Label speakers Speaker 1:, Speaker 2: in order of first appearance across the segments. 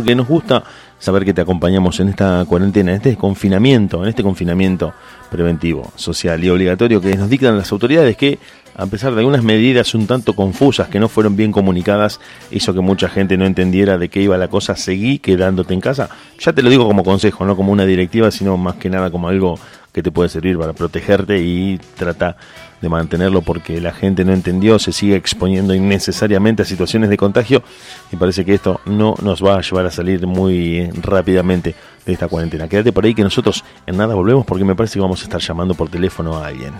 Speaker 1: porque nos gusta saber que te acompañamos en esta cuarentena, en este confinamiento, en este confinamiento preventivo, social y obligatorio que nos dictan las autoridades que a pesar de algunas medidas un tanto confusas que no fueron bien comunicadas, hizo que mucha gente no entendiera de qué iba la cosa, seguí quedándote en casa. Ya te lo digo como consejo, no como una directiva, sino más que nada como algo que te puede servir para protegerte y trata de mantenerlo porque la gente no entendió, se sigue exponiendo innecesariamente a situaciones de contagio y parece que esto no nos va a llevar a salir muy rápidamente de esta cuarentena. Quédate por ahí que nosotros en nada volvemos porque me parece que vamos a estar llamando por teléfono a alguien.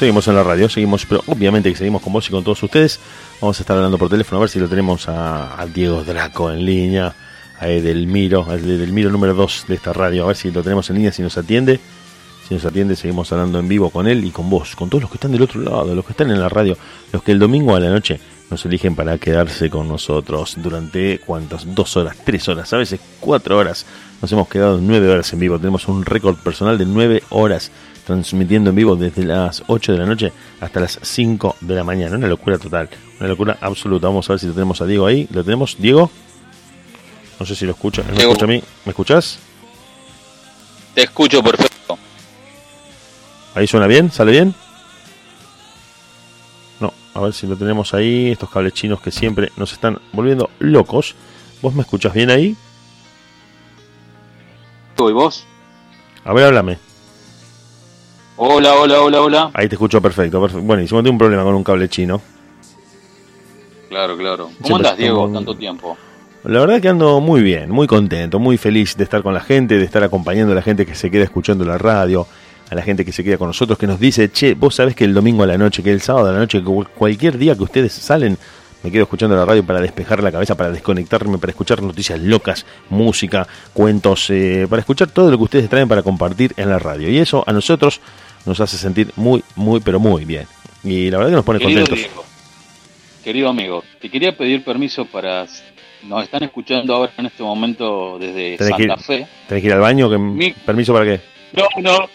Speaker 1: Seguimos, en la radio, seguimos, pero obviamente que seguimos con vos y con todos ustedes. Vamos a estar hablando por teléfono a ver si lo tenemos a, Diego Draco en línea, a Edelmiro, a Edelmiro número 2 de esta radio, a ver si lo tenemos en línea, si nos atiende. Si nos atiende, seguimos hablando en vivo con él y con vos, con todos los que están del otro lado, los que están en la radio, los que el domingo a la noche nos eligen para quedarse con nosotros durante cuántas, dos horas, tres horas, a veces cuatro horas. Nos hemos quedado nueve horas en vivo, tenemos un récord personal de nueve horas transmitiendo en vivo desde las 8 de la noche hasta las 5 de la mañana. Una locura total, una locura absoluta. Vamos a ver si lo tenemos a Diego ahí. ¿Lo tenemos? ¿Diego? No sé si lo escucha. ¿Me escucha a mí? ¿Me escuchas?
Speaker 2: Te escucho perfecto.
Speaker 1: ¿Ahí suena bien? ¿Sale bien? No, a ver si lo tenemos ahí. Estos cables chinos que siempre nos están volviendo locos. ¿Vos me escuchas bien ahí?
Speaker 2: ¿Y vos?
Speaker 1: A ver, háblame.
Speaker 2: Hola, hola, hola, hola.
Speaker 1: Ahí te escucho perfecto. perfecto. Bueno, hicimos un problema con un cable chino.
Speaker 2: Claro, claro. ¿Cómo andas, Diego? Tanto tiempo.
Speaker 1: La verdad que ando muy bien, muy contento, muy feliz de estar con la gente, de estar acompañando a la gente que se queda escuchando la radio, a la gente que se queda con nosotros, que nos dice, che, vos sabés que el domingo a la noche, que el sábado a la noche, que cualquier día que ustedes salen, me quedo escuchando la radio para despejar la cabeza, para desconectarme, para escuchar noticias locas, música, cuentos, eh, para escuchar todo lo que ustedes traen para compartir en la radio. Y eso a nosotros nos hace sentir muy, muy, pero muy bien. Y la verdad que nos pone contentos.
Speaker 2: querido amigo, te quería pedir permiso para nos están escuchando ahora en este momento desde Santa Fe.
Speaker 1: ¿Tenés que ir al baño? ¿Permiso para qué?
Speaker 2: No, no,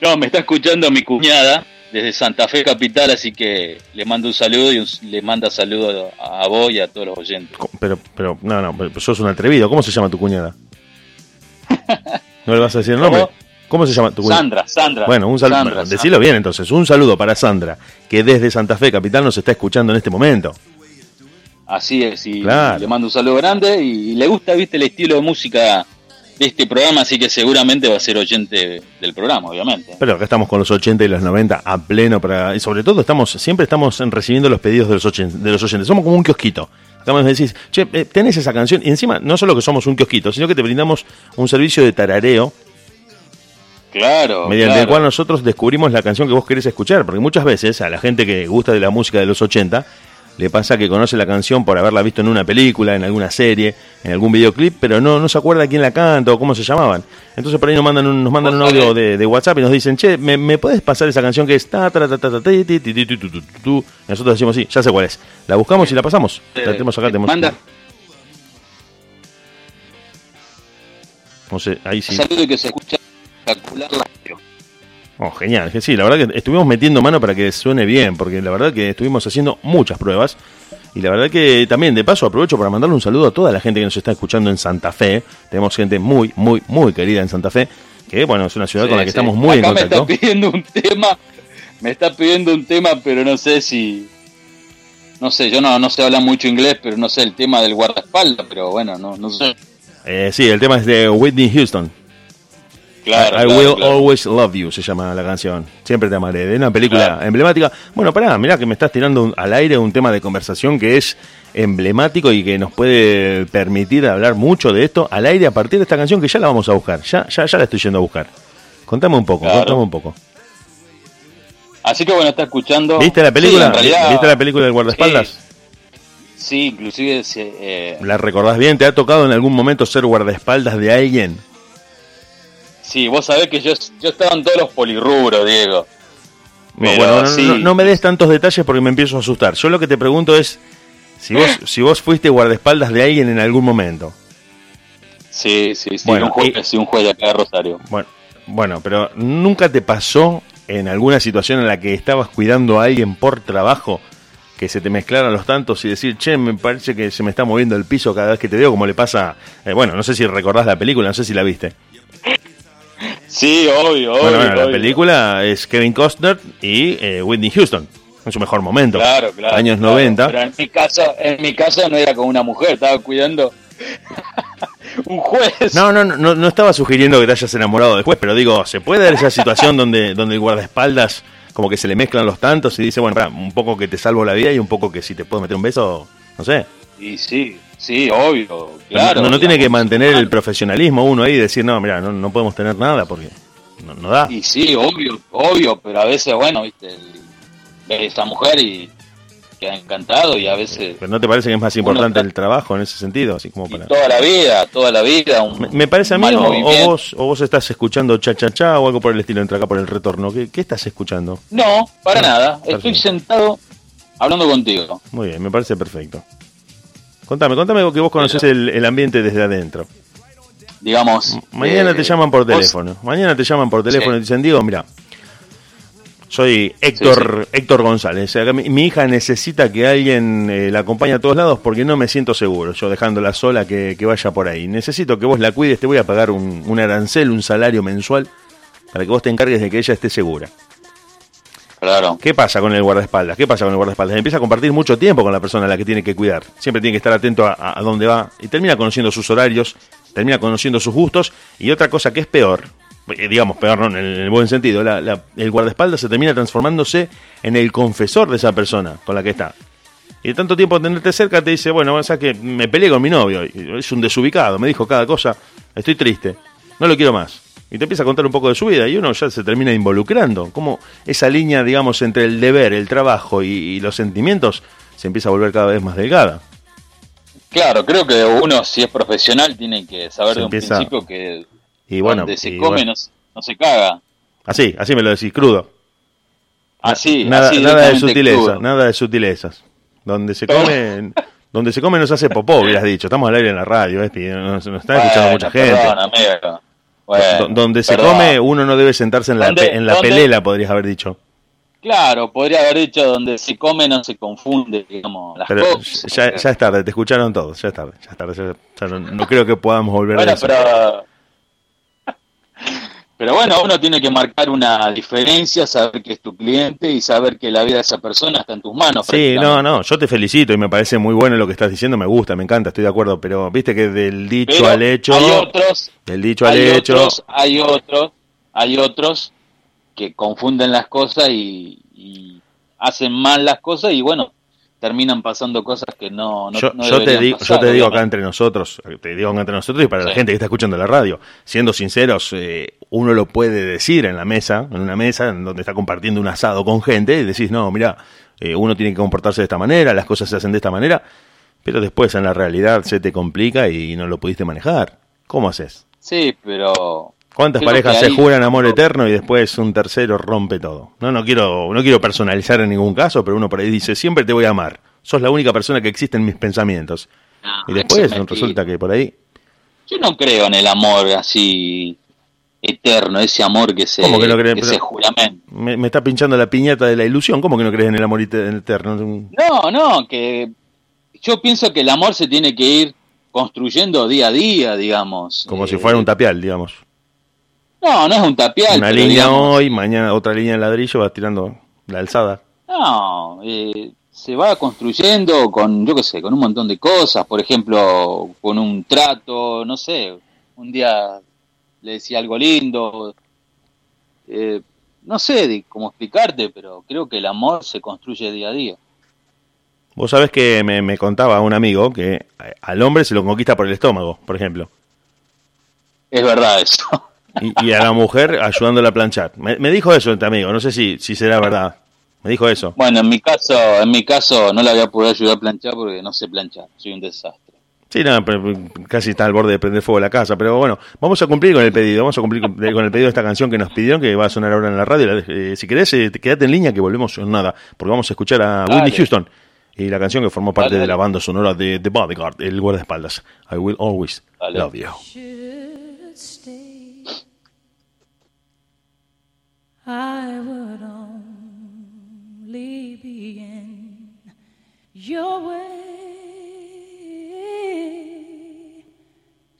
Speaker 2: no, me está escuchando mi cuñada desde Santa Fe Capital, así que le mando un saludo y le manda saludo a vos y a todos los oyentes.
Speaker 1: Pero, pero, no, no, pero sos un atrevido. ¿Cómo se llama tu cuñada? ¿No le vas a decir el nombre? ¿Cómo se llama tu cuñada?
Speaker 2: Sandra, Sandra.
Speaker 1: Bueno, un saludo. decilo bien entonces. Un saludo para Sandra, que desde Santa Fe Capital nos está escuchando en este momento.
Speaker 2: Así es, y le mando un saludo grande y le gusta, viste, el estilo de música de este programa, así que seguramente va a ser oyente del programa, obviamente.
Speaker 1: Pero acá estamos con los 80 y los 90 a pleno para y sobre todo estamos siempre estamos recibiendo los pedidos de los 80, de los oyentes. Somos como un kiosquito. Estamos decir, "Che, eh, tenés esa canción" y encima no solo que somos un kiosquito, sino que te brindamos un servicio de tarareo.
Speaker 2: Claro.
Speaker 1: Mediante el cual nosotros descubrimos la canción que vos querés escuchar, porque muchas veces a la gente que gusta de la música de los 80 le pasa que conoce la canción por haberla visto en una película, en alguna serie, en algún videoclip, pero no, no se acuerda quién la canta o cómo se llamaban. Entonces por ahí nos mandan un, nos mandan un audio de, WhatsApp y nos dicen, che, ¿me, ¿me puedes pasar esa canción que es ta ta ta ta ta Nosotros decimos, sí, ya sé cuál es. La buscamos y la pasamos. La tenemos acá, tenemos. Manda. No sé, ahí sí.
Speaker 2: Que se escucha espectacular la
Speaker 1: Oh, genial, sí, la verdad que estuvimos metiendo mano para que suene bien, porque la verdad que estuvimos haciendo muchas pruebas. Y la verdad que también, de paso, aprovecho para mandarle un saludo a toda la gente que nos está escuchando en Santa Fe. Tenemos gente muy, muy, muy querida en Santa Fe, que bueno, es una ciudad con la que estamos muy en contacto.
Speaker 2: Me está pidiendo un tema, me está pidiendo un tema, pero no sé si. No sé, yo no, no sé hablar mucho inglés, pero no sé el tema del guardaespaldas, pero bueno, no, no sé.
Speaker 1: Eh, sí, el tema es de Whitney Houston.
Speaker 2: I,
Speaker 1: Will Always Love You se llama la canción. Siempre te amaré. De una película emblemática. Bueno, pará, mirá que me estás tirando al aire un tema de conversación que es emblemático y que nos puede permitir hablar mucho de esto al aire a partir de esta canción que ya la vamos a buscar. Ya, ya, ya la estoy yendo a buscar. Contame un poco, contame un poco.
Speaker 2: Así que bueno, está escuchando.
Speaker 1: ¿Viste la película? ¿Viste la película del guardaespaldas?
Speaker 2: Sí, inclusive. Eh...
Speaker 1: ¿La recordás bien? ¿Te ha tocado en algún momento ser guardaespaldas de alguien?
Speaker 2: Sí, vos sabés que yo, yo estaba en todos los polirrubros, Diego.
Speaker 1: bueno, no, me des tantos detalles porque me empiezo a asustar. Yo lo que te pregunto es si vos, si vos fuiste guardaespaldas de alguien en algún momento.
Speaker 2: Sí, sí, sí, un juez, un juez de acá de Rosario.
Speaker 1: Bueno, bueno, pero ¿nunca te pasó en alguna situación en la que estabas cuidando a alguien por trabajo que se te mezclaran los tantos y decir, che, me parece que se me está moviendo el piso cada vez que te veo, como le pasa, eh, bueno, no sé si recordás la película, no sé si la viste.
Speaker 2: Sí, obvio, obvio. Bueno,
Speaker 1: la película es Kevin Costner y eh, Whitney Houston. En su mejor momento.
Speaker 2: Claro, claro.
Speaker 1: Años 90.
Speaker 2: Pero en mi caso, en mi caso no era con una mujer, estaba cuidando un juez.
Speaker 1: No, no, no, no estaba sugiriendo que te hayas enamorado del juez, pero digo, ¿se puede dar esa situación donde, donde el guardaespaldas como que se le mezclan los tantos y dice, bueno, un poco que te salvo la vida y un poco que si te puedo meter un beso, no sé?
Speaker 2: Y sí, Sí, obvio, claro.
Speaker 1: No, tiene que mantener el profesionalismo uno ahí y decir, no, mira, no, no podemos tener nada porque no, da.
Speaker 2: Y sí, obvio, obvio, pero a veces, bueno, viste, ves esa mujer y ha encantado y a veces...
Speaker 1: Pero ¿no te parece que es más importante el trabajo en ese sentido? así como para...
Speaker 2: Toda la vida, toda la vida.
Speaker 1: me, parece a mí, o, vos, o vos estás escuchando cha cha cha o algo por el estilo, entra acá por el retorno. ¿Qué, qué estás escuchando?
Speaker 2: No, para nada. Estoy sentado hablando contigo.
Speaker 1: Muy bien, me parece perfecto. Contame, contame que vos conoces el, ambiente desde adentro.
Speaker 2: Digamos.
Speaker 1: Mañana te eh, llaman por teléfono. Mañana te llaman por teléfono y dicen, Diego, mira, soy Héctor, Héctor González. mi, hija necesita que alguien eh, la acompañe a todos lados porque no me siento seguro, yo dejándola sola que, vaya por ahí. Necesito que vos la cuides, te voy a pagar un, un arancel, un salario mensual, para que vos te encargues de que ella esté segura. ¿Qué pasa con el guardaespaldas? ¿Qué pasa con el guardaespaldas? Empieza a compartir mucho tiempo con la persona a la que tiene que cuidar. Siempre tiene que estar atento a, dónde va y termina conociendo sus horarios, termina conociendo sus gustos y otra cosa que es peor, eh, digamos peor no, en el, buen sentido, el guardaespaldas se termina transformándose en el confesor de esa persona con la que está. Y de tanto tiempo tenerte cerca te dice, bueno, o que me peleé con mi novio, es un desubicado, me dijo cada cosa, estoy triste, no lo quiero más y te empieza a contar un poco de su vida y uno ya se termina involucrando. Como esa línea, digamos, entre el deber, el trabajo y, los sentimientos se empieza a volver cada vez más delgada.
Speaker 2: Claro, creo que uno, si es profesional, tiene que saber de un principio que y bueno, donde se come no, se caga.
Speaker 1: Así, así me lo decís, crudo.
Speaker 2: Así,
Speaker 1: nada, nada de sutileza, nada de sutilezas. Donde se come Donde se come no se hace popó, hubieras dicho. Estamos al aire en la radio, nos, está escuchando mucha gente. Donde se come uno no debe sentarse en la, en la pelela, podrías haber dicho.
Speaker 2: Claro, podría haber dicho donde se come no se confunde, digamos, las
Speaker 1: pero Ya, ya, es tarde, te escucharon todos, ya es tarde, ya es tarde, ya, no, creo que podamos volver
Speaker 2: a
Speaker 1: eso.
Speaker 2: Pero, pero bueno, uno tiene que marcar una diferencia, saber que es tu cliente y saber que la vida de esa persona está en tus manos.
Speaker 1: Sí, no, no, yo te felicito y me parece muy bueno lo que estás diciendo, me gusta, me encanta, estoy de acuerdo, pero viste que del dicho al hecho...
Speaker 2: Hay otros...
Speaker 1: Del dicho al hecho...
Speaker 2: hay otros, hay otros que confunden las cosas y, hacen mal las cosas y bueno, terminan pasando cosas que no, no,
Speaker 1: yo, te digo, yo te digo acá entre nosotros, te digo acá entre nosotros y para la gente que está escuchando la radio, siendo sinceros, eh, uno lo puede decir en la mesa, en una mesa en donde está compartiendo un asado con gente y decís, no, mira, eh, uno tiene que comportarse de esta manera, las cosas se hacen de esta manera, pero después en la realidad se te complica y no lo pudiste manejar. ¿Cómo haces?
Speaker 2: Sí, pero
Speaker 1: ¿Cuántas parejas se juran amor eterno y después un tercero rompe todo? No, no quiero, no quiero personalizar en ningún caso, pero uno por ahí dice, siempre te voy a amar. Sos la única persona que existe en mis pensamientos. y después resulta que por ahí...
Speaker 2: Yo no creo en el amor así eterno, ese amor que se, ¿Cómo que no crees?
Speaker 1: Me, me, está pinchando la piñata de la ilusión. ¿Cómo que no crees en el amor eterno?
Speaker 2: No, no, que yo pienso que el amor se tiene que ir construyendo día a día, digamos.
Speaker 1: Como si fuera un tapial, digamos.
Speaker 2: No, no es un tapial.
Speaker 1: Una línea hoy, mañana otra línea de ladrillo, va tirando la alzada.
Speaker 2: No, eh, se va construyendo con, yo qué sé, con un montón de cosas. Por ejemplo, con un trato, no sé. Un día le decía algo lindo. Eh, no sé cómo explicarte, pero creo que el amor se construye día a día.
Speaker 1: Vos sabés que me, me contaba un amigo que al hombre se lo conquista por el estómago, por ejemplo.
Speaker 2: Es verdad eso.
Speaker 1: Y, a la mujer ayudándola a planchar. Me, dijo eso este amigo, no sé si, si será verdad. Me dijo eso.
Speaker 2: Bueno, en mi caso, en mi caso no la voy a poder ayudar a planchar porque no sé planchar, soy un desastre.
Speaker 1: Sí, no, casi está al borde de prender fuego la casa, pero bueno, vamos a cumplir con el pedido, vamos a cumplir con el pedido de esta canción que nos pidieron, que va a sonar ahora en la radio. Eh, si querés, eh, quédate en línea que volvemos en nada, porque vamos a escuchar a Whitney Houston y la canción que formó parte de la banda sonora de The Bodyguard, el guardaespaldas. I will always love you. I would only be in your way,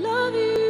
Speaker 3: love you.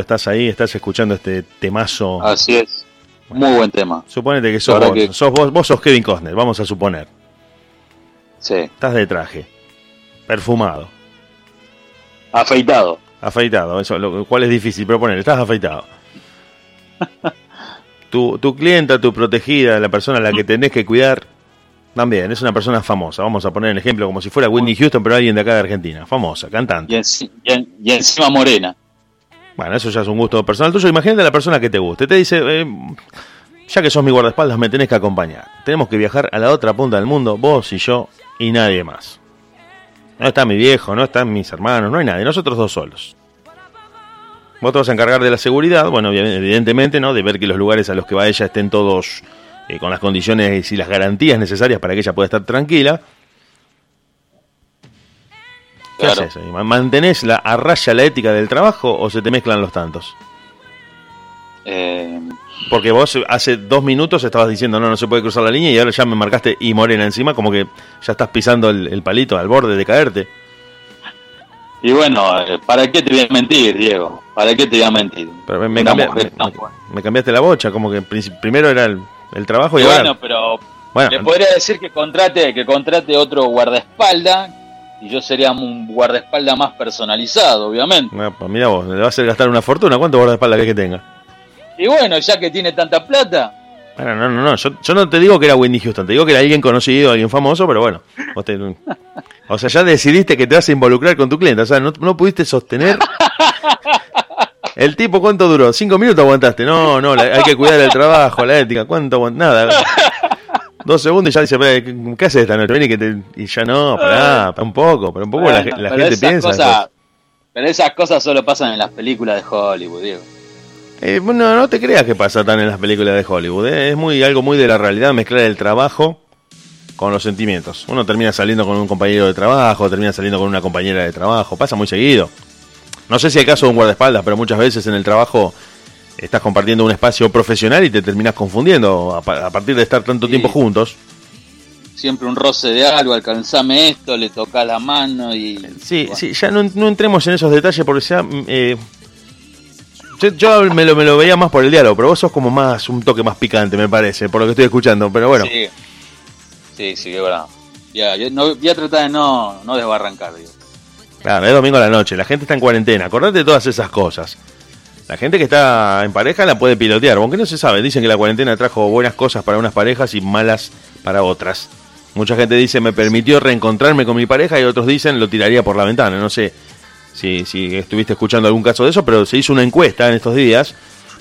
Speaker 1: Estás ahí, estás escuchando este temazo.
Speaker 2: Así es. Muy buen tema.
Speaker 1: Suponete que sos, vos, vos, sos Kevin Costner, vamos a suponer.
Speaker 2: Sí.
Speaker 1: Estás de traje, perfumado.
Speaker 2: Afeitado.
Speaker 1: Afeitado, eso, lo cual es difícil, pero poner, estás afeitado. tu, tu clienta, tu protegida, la persona a la que tenés que cuidar, también es una persona famosa. Vamos a poner el ejemplo como si fuera Whitney Houston, pero alguien de acá de Argentina. Famosa, cantante.
Speaker 2: Y, encima morena.
Speaker 1: Bueno, eso ya es un gusto personal tuyo. Imagínate a la persona que te guste. Te dice, eh, ya que sos mi guardaespaldas, me tenés que acompañar. Tenemos que viajar a la otra punta del mundo, vos y yo y nadie más. No está mi viejo, no están mis hermanos, no hay nadie, nosotros dos solos. Vos te vas a encargar de la seguridad, bueno, evidentemente, ¿no? De ver que los lugares a los que va ella estén todos eh, con las condiciones y las garantías necesarias para que ella pueda estar tranquila. ¿Qué haces? ¿Mantenés la, a raya la ética del trabajo o se te mezclan los tantos?
Speaker 2: Eh,
Speaker 1: Porque vos hace dos minutos estabas diciendo no, no se puede cruzar la línea y ahora ya me marcaste y morena encima, como que ya estás pisando el, palito al borde de caerte.
Speaker 2: Y bueno, eh, ¿para qué te voy a mentir, Diego? ¿Para qué te voy a mentir?
Speaker 1: me, cambiaste la bocha, como que primero era el, el trabajo y,
Speaker 2: bueno, pero bueno, le podría decir que contrate, que contrate otro guardaespaldas y yo sería un guardaespaldas más personalizado, obviamente.
Speaker 1: pues mira vos, le va a hacer gastar una fortuna, ¿cuánto guardaespaldas que, que tenga?
Speaker 2: Y bueno, ya que tiene tanta plata.
Speaker 1: Bueno, no, no, no, yo, yo, no te digo que era Wendy Houston, te digo que era alguien conocido, alguien famoso, pero bueno, o sea, ya decidiste que te vas a involucrar con tu cliente, o sea, no, no pudiste sostener El tipo, ¿cuánto duró? ¿Cinco minutos aguantaste? No, no, hay que cuidar el trabajo, la ética. ¿Cuánto aguantaste? Nada. Dos segundos y ya dice, ¿qué haces esta noche? Vení que te... Y ya no, pará, un poco, pero un poco la, gente piensa.
Speaker 2: pero esas cosas solo pasan en las películas de Hollywood, Diego.
Speaker 1: Eh, bueno, no te creas que pasa tan en las películas de Hollywood. Eh. Es muy algo muy de la realidad mezclar el trabajo con los sentimientos. Uno termina saliendo con un compañero de trabajo, termina saliendo con una compañera de trabajo. Pasa muy seguido. No sé si el caso de un guardaespaldas, pero muchas veces en el trabajo estás compartiendo un espacio profesional y te terminas confundiendo a, partir de estar tanto tiempo juntos.
Speaker 2: Siempre un roce de algo, alcanzame esto, le toca la mano y...
Speaker 1: Sí, sí, ya no, entremos en esos detalles porque ya... Mm, eh, yo, me, lo, me lo veía más por el diálogo, pero vos sos como más, un toque más picante, me parece, por lo que estoy escuchando, pero bueno.
Speaker 2: Sí, sí, sí es verdad. Ya, no, voy a tratar de no, no desbarrancar, digo.
Speaker 1: Claro, es domingo a la noche, la gente está en cuarentena, acordate de todas esas cosas. La gente que está en pareja la puede pilotear, aunque no se sabe. Dicen que la cuarentena trajo buenas cosas para unas parejas y malas para otras. Mucha gente dice me permitió reencontrarme con mi pareja y otros dicen lo tiraría por la ventana. No sé si, si estuviste escuchando algún caso de eso, pero se hizo una encuesta en estos días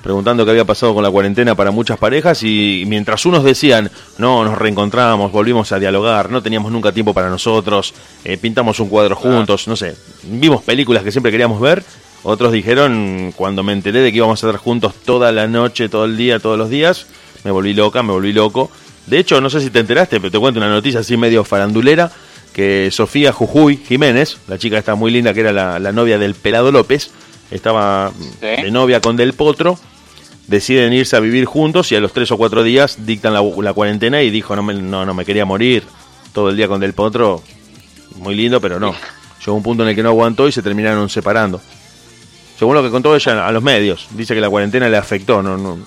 Speaker 1: preguntando qué había pasado con la cuarentena para muchas parejas y mientras unos decían, no, nos reencontramos, volvimos a dialogar, no teníamos nunca tiempo para nosotros, eh, pintamos un cuadro juntos, no sé, vimos películas que siempre queríamos ver, otros dijeron, cuando me enteré de que íbamos a estar juntos toda la noche, todo el día, todos los días, me volví loca, me volví loco. De hecho, no sé si te enteraste, pero te cuento una noticia así medio farandulera, que Sofía Jujuy Jiménez, la chica está muy linda, que era la, novia del Pelado López, estaba de novia con Del Potro, deciden irse a vivir juntos y a los tres o cuatro días dictan la, cuarentena y dijo no me, no, no me quería morir todo el día con Del Potro, muy lindo, pero no. Llegó un punto en el que no aguantó y se terminaron separando. Según lo que contó ella a los medios, dice que la cuarentena le afectó. No, no.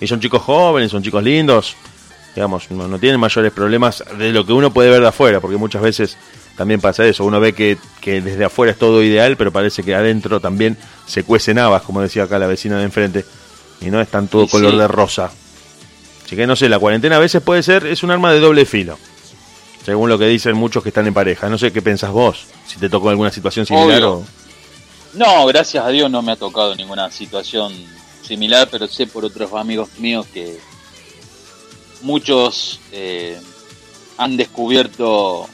Speaker 1: Y son chicos jóvenes, son chicos lindos, digamos, no, no tienen mayores problemas de lo que uno puede ver de afuera, porque muchas veces también pasa eso. Uno ve que, que desde afuera es todo ideal, pero parece que adentro también se cuecen habas, como decía acá la vecina de enfrente y no es tan todo color de rosa. Así que no sé, la cuarentena a veces puede ser, es un arma de doble filo. Según lo que dicen muchos que están en pareja. No sé qué pensás vos, si te tocó alguna situación similar o...
Speaker 2: No, gracias a Dios no me ha tocado ninguna situación similar, pero sé por otros amigos míos que muchos eh, han descubierto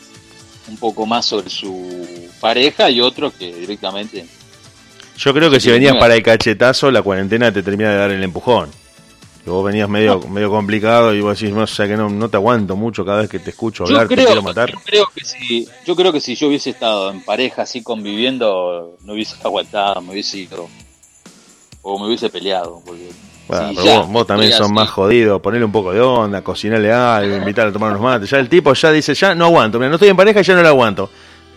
Speaker 2: un poco más sobre su pareja y otros que directamente
Speaker 1: yo creo que si venías para el cachetazo, la cuarentena te termina de dar el empujón. Que vos venías medio, medio complicado y vos decís, no, o sea que no, no te aguanto mucho cada vez que te escucho hablar, te quiero matar.
Speaker 2: Yo creo, que si, yo creo que si yo hubiese estado en pareja así conviviendo, no hubiese aguantado, me hubiese ido. O me hubiese peleado. Porque
Speaker 1: bueno, pero vos, también sos más jodido, ponerle un poco de onda, cocinarle algo, invitarle a tomar unos mates. Ya el tipo ya dice, ya no aguanto, mira, no estoy en pareja y ya no lo aguanto.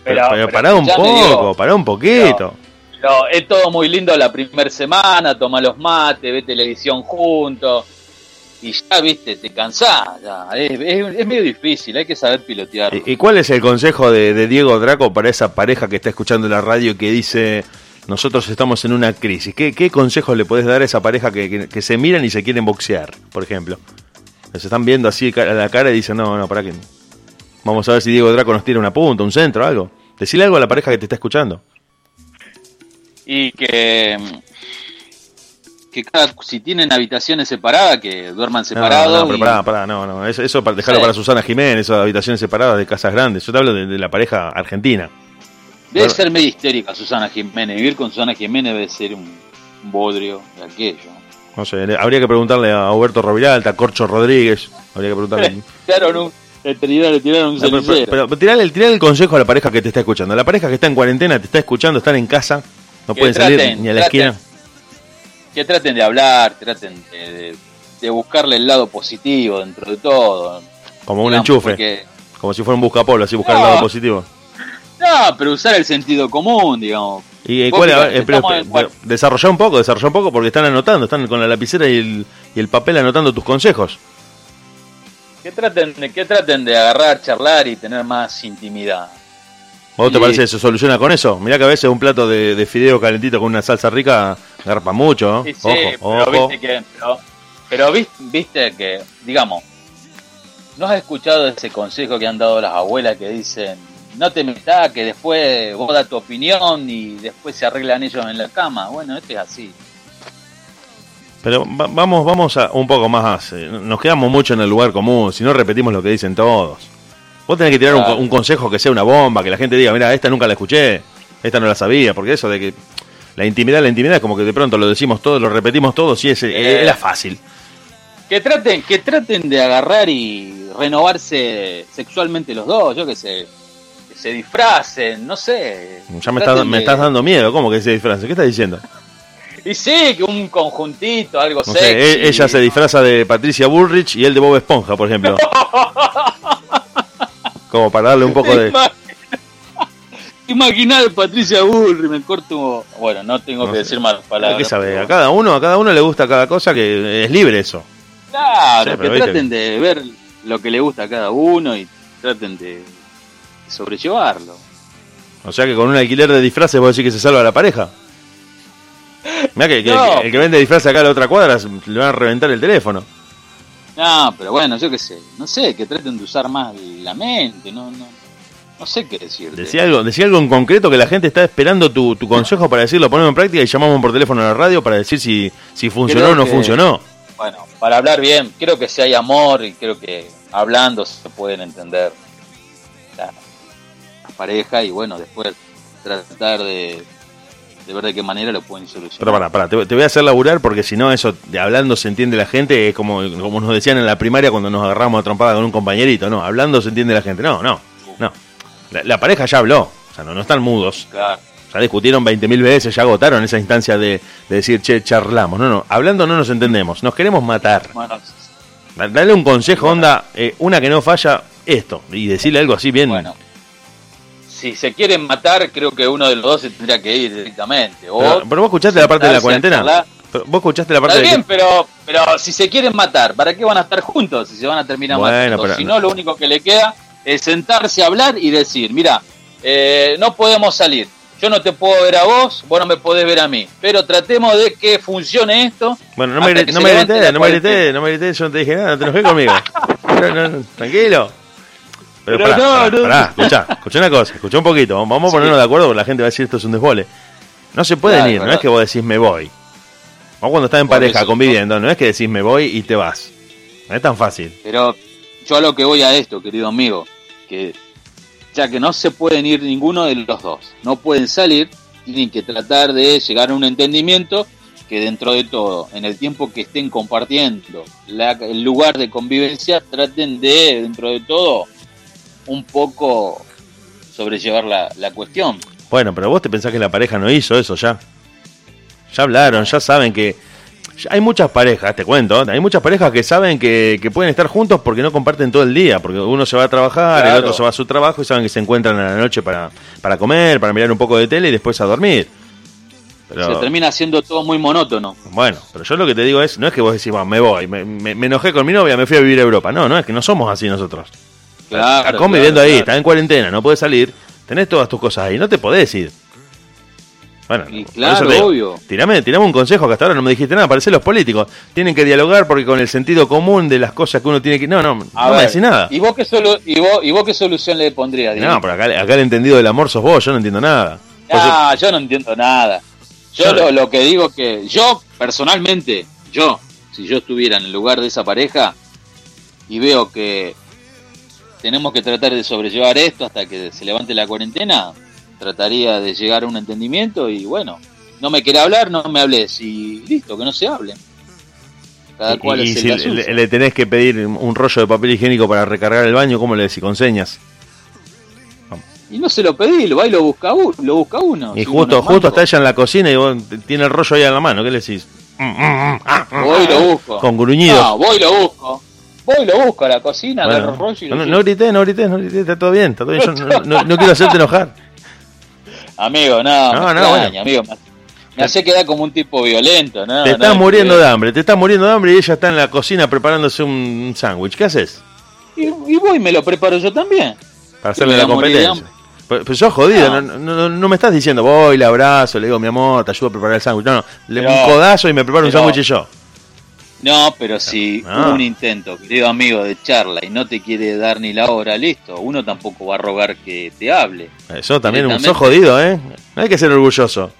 Speaker 1: Pero, pero, pará un poco, pará un poquito.
Speaker 2: Pero es todo muy lindo la primera semana, toma los mates, ve televisión juntos. Y ya, viste, te cansás. Es, medio difícil, hay que saber pilotear.
Speaker 1: ¿Y, cuál es el consejo de, Diego Draco para esa pareja que está escuchando la radio y que dice: nosotros estamos en una crisis. ¿Qué, consejos le podés dar a esa pareja que, que- se miran y se quieren boxear, por ejemplo? Se están viendo así a la cara y dicen, no, no, para qué. Vamos a ver si Diego Draco nos tira una punta, un centro, algo. Decirle algo a la pareja que te está escuchando.
Speaker 2: Y que, que cada, si tienen habitaciones separadas, que duerman
Speaker 1: No,
Speaker 2: separados.
Speaker 1: no, pero
Speaker 2: y-
Speaker 1: pará, pará, no, no. Eso, eso para dejarlo
Speaker 2: Sí.
Speaker 1: para Susana Jiménez, esas habitaciones separadas de casas grandes. Yo te hablo de, de la pareja argentina.
Speaker 2: Debe
Speaker 1: Bueno.
Speaker 2: ser medio histérica Susana Jiménez. Vivir con Susana Jiménez debe ser un, un bodrio de aquello.
Speaker 1: No sé, habría que preguntarle a Huberto Roviralta, a Corcho Rodríguez. Habría que preguntarle.
Speaker 2: Un, le tiraron, un
Speaker 1: No, pero, pero, pero tirale, tirale el consejo a la pareja que te está escuchando. La pareja que está en cuarentena, te está escuchando, están en casa, no pueden salir ni a la
Speaker 2: traten.
Speaker 1: esquina.
Speaker 2: que traten de hablar, traten de, buscarle el lado positivo dentro de todo.
Speaker 1: Como un
Speaker 2: Digamos,
Speaker 1: enchufe,
Speaker 2: porque-
Speaker 1: como si fuera un buscapolo, así buscar
Speaker 2: No.
Speaker 1: el lado positivo.
Speaker 2: no, pero usar el sentido común, digamos.
Speaker 1: Y eh, cuál,
Speaker 2: fíjate,
Speaker 1: a ver, eh, pero, pero, desarrollá un poco, desarrollá un poco, porque están anotando, están con la lapicera y el, y el papel anotando tus consejos.
Speaker 2: Que traten, de, que traten de agarrar, charlar y tener más intimidad.
Speaker 1: ¿Vos te parece que se soluciona con eso? Mirá que a veces un plato de, de fideo calentito con una salsa rica garpa mucho, ¿no?
Speaker 2: Sí, sí,
Speaker 1: ojo,
Speaker 2: pero
Speaker 1: ojo.
Speaker 2: viste que, pero, pero vis- viste que, digamos, ¿no has escuchado ese consejo que han dado las abuelas que dicen, no te metas, que después vos das tu opinión y después se arreglan ellos en la cama? Bueno, este es así.
Speaker 1: Pero va- vamos, vamos a un poco más. eh, Nos quedamos mucho en el lugar común, si no repetimos lo que dicen todos. Vos tenés que tirar un,
Speaker 2: Claro.
Speaker 1: co- un consejo que sea una bomba, que la gente diga, mira, esta nunca la escuché, esta no la sabía, porque eso de que la intimidad, la intimidad es como que de pronto lo decimos todos, lo repetimos todos y es,
Speaker 2: Eh.
Speaker 1: era fácil.
Speaker 2: Que traten, que traten de agarrar y renovarse sexualmente los dos, yo qué sé, que se disfracen, no sé.
Speaker 1: Ya me, estás,
Speaker 2: Traten
Speaker 1: me
Speaker 2: de-
Speaker 1: estás dando miedo, ¿cómo que se disfraza? ¿Qué estás diciendo?
Speaker 2: Y sí, que un conjuntito, algo
Speaker 1: No sé,
Speaker 2: sexy.
Speaker 1: e- ella se disfraza de Patricia Bullrich y él de Bob Esponja, por ejemplo. Como para darle un poco de...
Speaker 2: Imaginar Patricia Bullrich, me corto. Bueno, no tengo
Speaker 1: No
Speaker 2: que
Speaker 1: sé.
Speaker 2: decir malas palabras.
Speaker 1: ¿Qué sabe?
Speaker 2: pero-
Speaker 1: A cada uno, a cada uno le gusta cada cosa que es libre eso.
Speaker 2: Claro,
Speaker 1: Sí,
Speaker 2: que
Speaker 1: viste
Speaker 2: traten de ver lo que le gusta a cada uno y traten de sobrellevarlo.
Speaker 1: O sea que con un alquiler de disfraces vos decís que se salva la pareja. Mirá que,
Speaker 2: No.
Speaker 1: que el que vende disfraces acá a la otra cuadra le van a reventar el teléfono.
Speaker 2: No, pero bueno, yo qué sé. No sé, que traten de usar más la mente. No, no, no sé qué decirte.
Speaker 1: Decía algo, decía algo en concreto que la gente está esperando tu, tu consejo para decirlo, ponemos en práctica y llamamos por teléfono a la radio para decir si, si funcionó
Speaker 2: Creo
Speaker 1: o no
Speaker 2: que-
Speaker 1: funcionó.
Speaker 2: Bueno, para hablar bien, creo que si hay amor y creo que hablando se pueden entender la, la pareja y bueno, después tratar de, de ver de qué manera lo pueden solucionar.
Speaker 1: Pero para, para, te, te voy a hacer laburar porque si no, eso de hablando se entiende la gente, es como, como nos decían en la primaria cuando nos agarramos a trompada con un compañerito, no, hablando se entiende la gente, no, no, no. La, la pareja ya habló, o sea, no, no están mudos,
Speaker 2: Claro.
Speaker 1: ya discutieron 20.000 veces, ya agotaron esa instancia de, de decir, che, charlamos, no, no, hablando no nos entendemos, nos queremos matar.
Speaker 2: Bueno,
Speaker 1: Da- Dale un consejo, onda, eh, una que no falla, esto, y decirle algo así bien.
Speaker 2: bueno. Si se quieren matar, creo que uno de los dos se tendría que ir directamente. O
Speaker 1: pero, pero vos escuchaste la parte de la cuarentena. Vos escuchaste la parte
Speaker 2: Está
Speaker 1: de
Speaker 2: bien,
Speaker 1: que-
Speaker 2: pero, pero si se quieren matar, ¿para qué van a estar juntos si se van a terminar
Speaker 1: Bueno,
Speaker 2: matando?
Speaker 1: pero
Speaker 2: si
Speaker 1: no-
Speaker 2: lo único que le queda es sentarse a hablar y decir, mira, eh, no podemos salir. Yo no te puedo ver a vos, vos no me podés ver a mí. Pero tratemos de que funcione esto.
Speaker 1: Bueno, no me,
Speaker 2: hasta
Speaker 1: gri-
Speaker 2: que
Speaker 1: no me grité, no me grité, no me grité, yo no te dije nada, no te enojé conmigo. No, no, no, tranquilo. Pero,
Speaker 2: Pero
Speaker 1: pará,
Speaker 2: no,
Speaker 1: pará,
Speaker 2: no.
Speaker 1: pará, escuchá, escuchá una cosa, escuchá un poquito, vamos a ponernos
Speaker 2: Sí.
Speaker 1: de acuerdo porque la gente va a decir esto es un desbole. No se pueden
Speaker 2: Claro,
Speaker 1: ir, no es que vos decís me voy. Vos cuando estás en pareja conviviendo, no es que decís me voy y te vas. No es tan fácil.
Speaker 2: Pero yo a lo que voy a esto, querido amigo, que ya que no se pueden ir ninguno de los dos, no pueden salir, tienen que tratar de llegar a un entendimiento que dentro de todo, en el tiempo que estén compartiendo la- el lugar de convivencia, traten de, dentro de todo, un poco sobrellevar la, la cuestión.
Speaker 1: Bueno, pero vos te pensás que la pareja no hizo eso ya. Ya hablaron, ya saben que. hay muchas parejas, te cuento, hay muchas parejas que saben que, que pueden estar juntos porque no comparten todo el día, porque uno se va a trabajar, el otro se va a su trabajo y saben que se encuentran a la noche para, para comer, para mirar un poco de tele y después a dormir.
Speaker 2: Se termina siendo todo muy monótono.
Speaker 1: bueno, pero yo lo que te digo es, no es que vos decís, bueno, me voy, me, me- me enojé con mi novia, me fui a vivir a Europa. No, no, es que no somos así nosotros.
Speaker 2: Claro,
Speaker 1: Estás conviviendo
Speaker 2: claro,
Speaker 1: ahí, estás en cuarentena, no puedes salir, tenés todas tus cosas ahí, no te podés ir. Bueno,
Speaker 2: Y
Speaker 1: por
Speaker 2: claro,
Speaker 1: eso
Speaker 2: obvio.
Speaker 1: Tirame, tirame un consejo que hasta ahora no me dijiste nada. Parece los políticos. Tienen que dialogar porque con el sentido común de las cosas que uno tiene que. No, no,
Speaker 2: A
Speaker 1: no me decís nada.
Speaker 2: ¿Y vos qué, y vos, y vos qué solución le pondrías?
Speaker 1: No, pero acá, acá el entendido del amor sos vos, yo no entiendo nada.
Speaker 2: Ah, yo no entiendo nada. Yo lo, lo que digo es que yo, personalmente, yo, si yo estuviera en el lugar de esa pareja y veo que tenemos que tratar de sobrellevar esto hasta que se levante la cuarentena, trataría de llegar a un entendimiento y bueno, no me quiere hablar, no me hables y listo, que no se hable. Cada
Speaker 1: y,
Speaker 2: cual
Speaker 1: y
Speaker 2: es
Speaker 1: si
Speaker 2: el
Speaker 1: le, tenés que pedir un rollo de papel higiénico para recargar el baño, ¿cómo le decís? ¿Con señas?
Speaker 2: Y no se lo pedí, lo va y lo busca, lo busca uno.
Speaker 1: Y
Speaker 2: Si
Speaker 1: justo, justo
Speaker 2: manco.
Speaker 1: está ella en la cocina y vos tiene el rollo ahí en la mano. ¿Qué le decís? Mm, mm, mm, ah, ah,
Speaker 2: Voy y lo busco.
Speaker 1: Con gruñidos.
Speaker 2: No, voy y lo busco. Voy y lo busco a la cocina,
Speaker 1: Bueno,
Speaker 2: agarro el rollo y lo
Speaker 1: no, no grité, no grité, no grité, está todo bien, está todo bien. Yo no, no- no quiero hacerte enojar.
Speaker 2: Amigo, no,
Speaker 1: No,
Speaker 2: me
Speaker 1: no,
Speaker 2: extraña,
Speaker 1: bueno.
Speaker 2: amigo. Me, hace quedar como un tipo violento, ¿no?
Speaker 1: te estás muriendo
Speaker 2: que-
Speaker 1: de hambre, te estás muriendo de hambre y ella está en la cocina preparándose un, sándwich. ¿Qué haces?
Speaker 2: Y, y voy y me lo preparo yo también.
Speaker 1: Para hacerle la competencia. Pero, pero sos jodido, no.
Speaker 2: No.
Speaker 1: No, me estás diciendo, voy, le abrazo, le digo, mi amor, te ayudo a preparar el sándwich. No, no, le
Speaker 2: Pero-
Speaker 1: un codazo y me preparo un sándwich yo.
Speaker 2: No, pero si
Speaker 1: Ah.
Speaker 2: un intento, querido amigo, de charla y no te quiere dar ni la hora, listo. Uno tampoco va a rogar que te hable.
Speaker 1: Eso también, sos
Speaker 2: Directamente.
Speaker 1: jodido, ¿eh? No hay que ser orgulloso.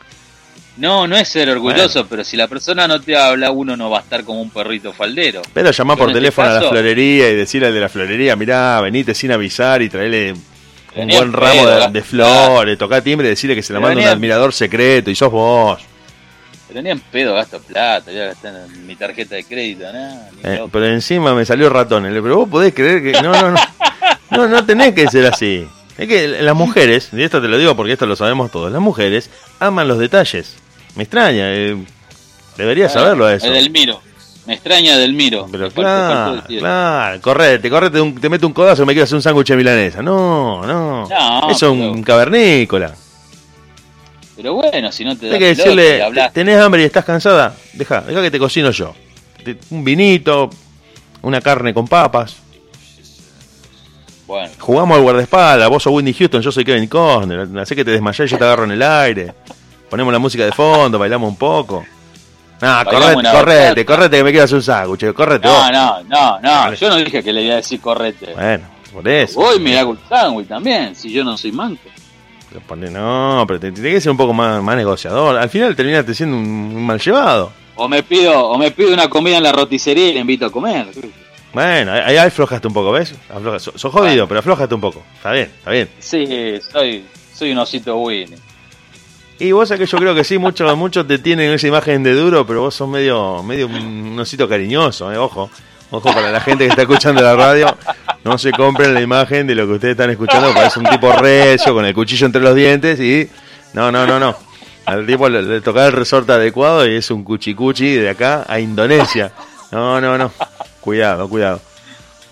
Speaker 2: No, no es ser orgulloso, pero si la persona no te habla, uno no va a estar como un perrito faldero.
Speaker 1: Pero llamá por
Speaker 2: este
Speaker 1: teléfono a la florería y decirle al de la florería, mirá, venite sin avisar y traele un buen
Speaker 2: en
Speaker 1: ramo
Speaker 2: pedo,
Speaker 1: de, flores, tocá timbre y decirle que se la manda un admirador secreto y sos vos.
Speaker 2: Pero ni en pedo gasto plata, ya gasté en mi tarjeta de crédito, nada.
Speaker 1: Eh, pero encima me salió ratón. Pero vos podés creer que. No, no, no. No, no tenés que ser así. Es que las mujeres, y esto te lo digo porque esto lo sabemos todos, las mujeres aman los detalles. Me extraña. eh, deberías saberlo eso.
Speaker 2: El Delmiro. Me extraña Delmiro.
Speaker 1: Pero claro, claro, correte, correte, un- te mete un codazo y me quiero hacer un sándwich de milanesa. No, no.
Speaker 2: No,
Speaker 1: eso es
Speaker 2: pero-
Speaker 1: un cavernícola.
Speaker 2: Pero bueno, si no te da
Speaker 1: que decirle. ¿tenés hambre y estás cansada? Deja, deja que te cocino yo. Un vinito, una carne con papas.
Speaker 2: Bueno,
Speaker 1: Jugamos al guardaespaldas, vos sos Whitney Houston, yo soy Kevin Costner. Hacé que te desmayás y yo te agarro en el aire. Ponemos la música de fondo, bailamos un poco.
Speaker 2: Bailamos
Speaker 1: correte, correte, correte que me hacer un sándwich, correte
Speaker 2: no,
Speaker 1: vos.
Speaker 2: no, no, no.
Speaker 1: Vale.
Speaker 2: Yo no dije que le iba a decir correte.
Speaker 1: Bueno, por eso.
Speaker 2: Voy y me hago un sándwich también, si yo no soy manco.
Speaker 1: No, pero te, tiene que ser un poco más, más negociador. Al final terminaste siendo un, un mal llevado.
Speaker 2: O me pido, o me pido una comida en la roticería y le invito a comer.
Speaker 1: Bueno, ahí, ahí aflojaste un poco, ¿ves? Afloja- so- sos jodido,
Speaker 2: Bueno.
Speaker 1: pero aflojaste un poco. Está bien, está bien.
Speaker 2: Sí, soy, soy un osito Winnie.
Speaker 1: Y vos sabés que yo creo que sí, muchos muchos te tienen esa imagen de duro, pero vos sos medio, medio un osito cariñoso, eh, ojo. Ojo para la gente que está escuchando la radio, no se compren la imagen de lo que ustedes están escuchando, parece un tipo recio, con el cuchillo entre los dientes y... No, no, no, no. Al tipo le, le toca el resorte adecuado y es un cuchicuchi de acá a Indonesia. No, no, no. Cuidado, cuidado.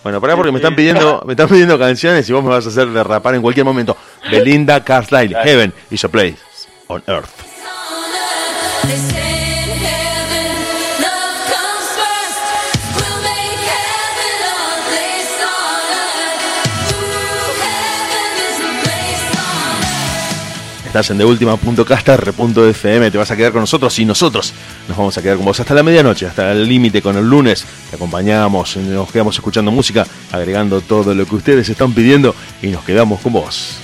Speaker 1: Bueno, pará porque me están pidiendo, me están pidiendo canciones y vos me vas a hacer derrapar en cualquier momento. Belinda Carlisle, Heaven is a place on earth. Estás en te vas a quedar con nosotros y nosotros nos vamos a quedar con vos hasta la medianoche, hasta el límite con el lunes. Te acompañamos, nos quedamos escuchando música, agregando todo lo que ustedes están pidiendo y nos quedamos con vos.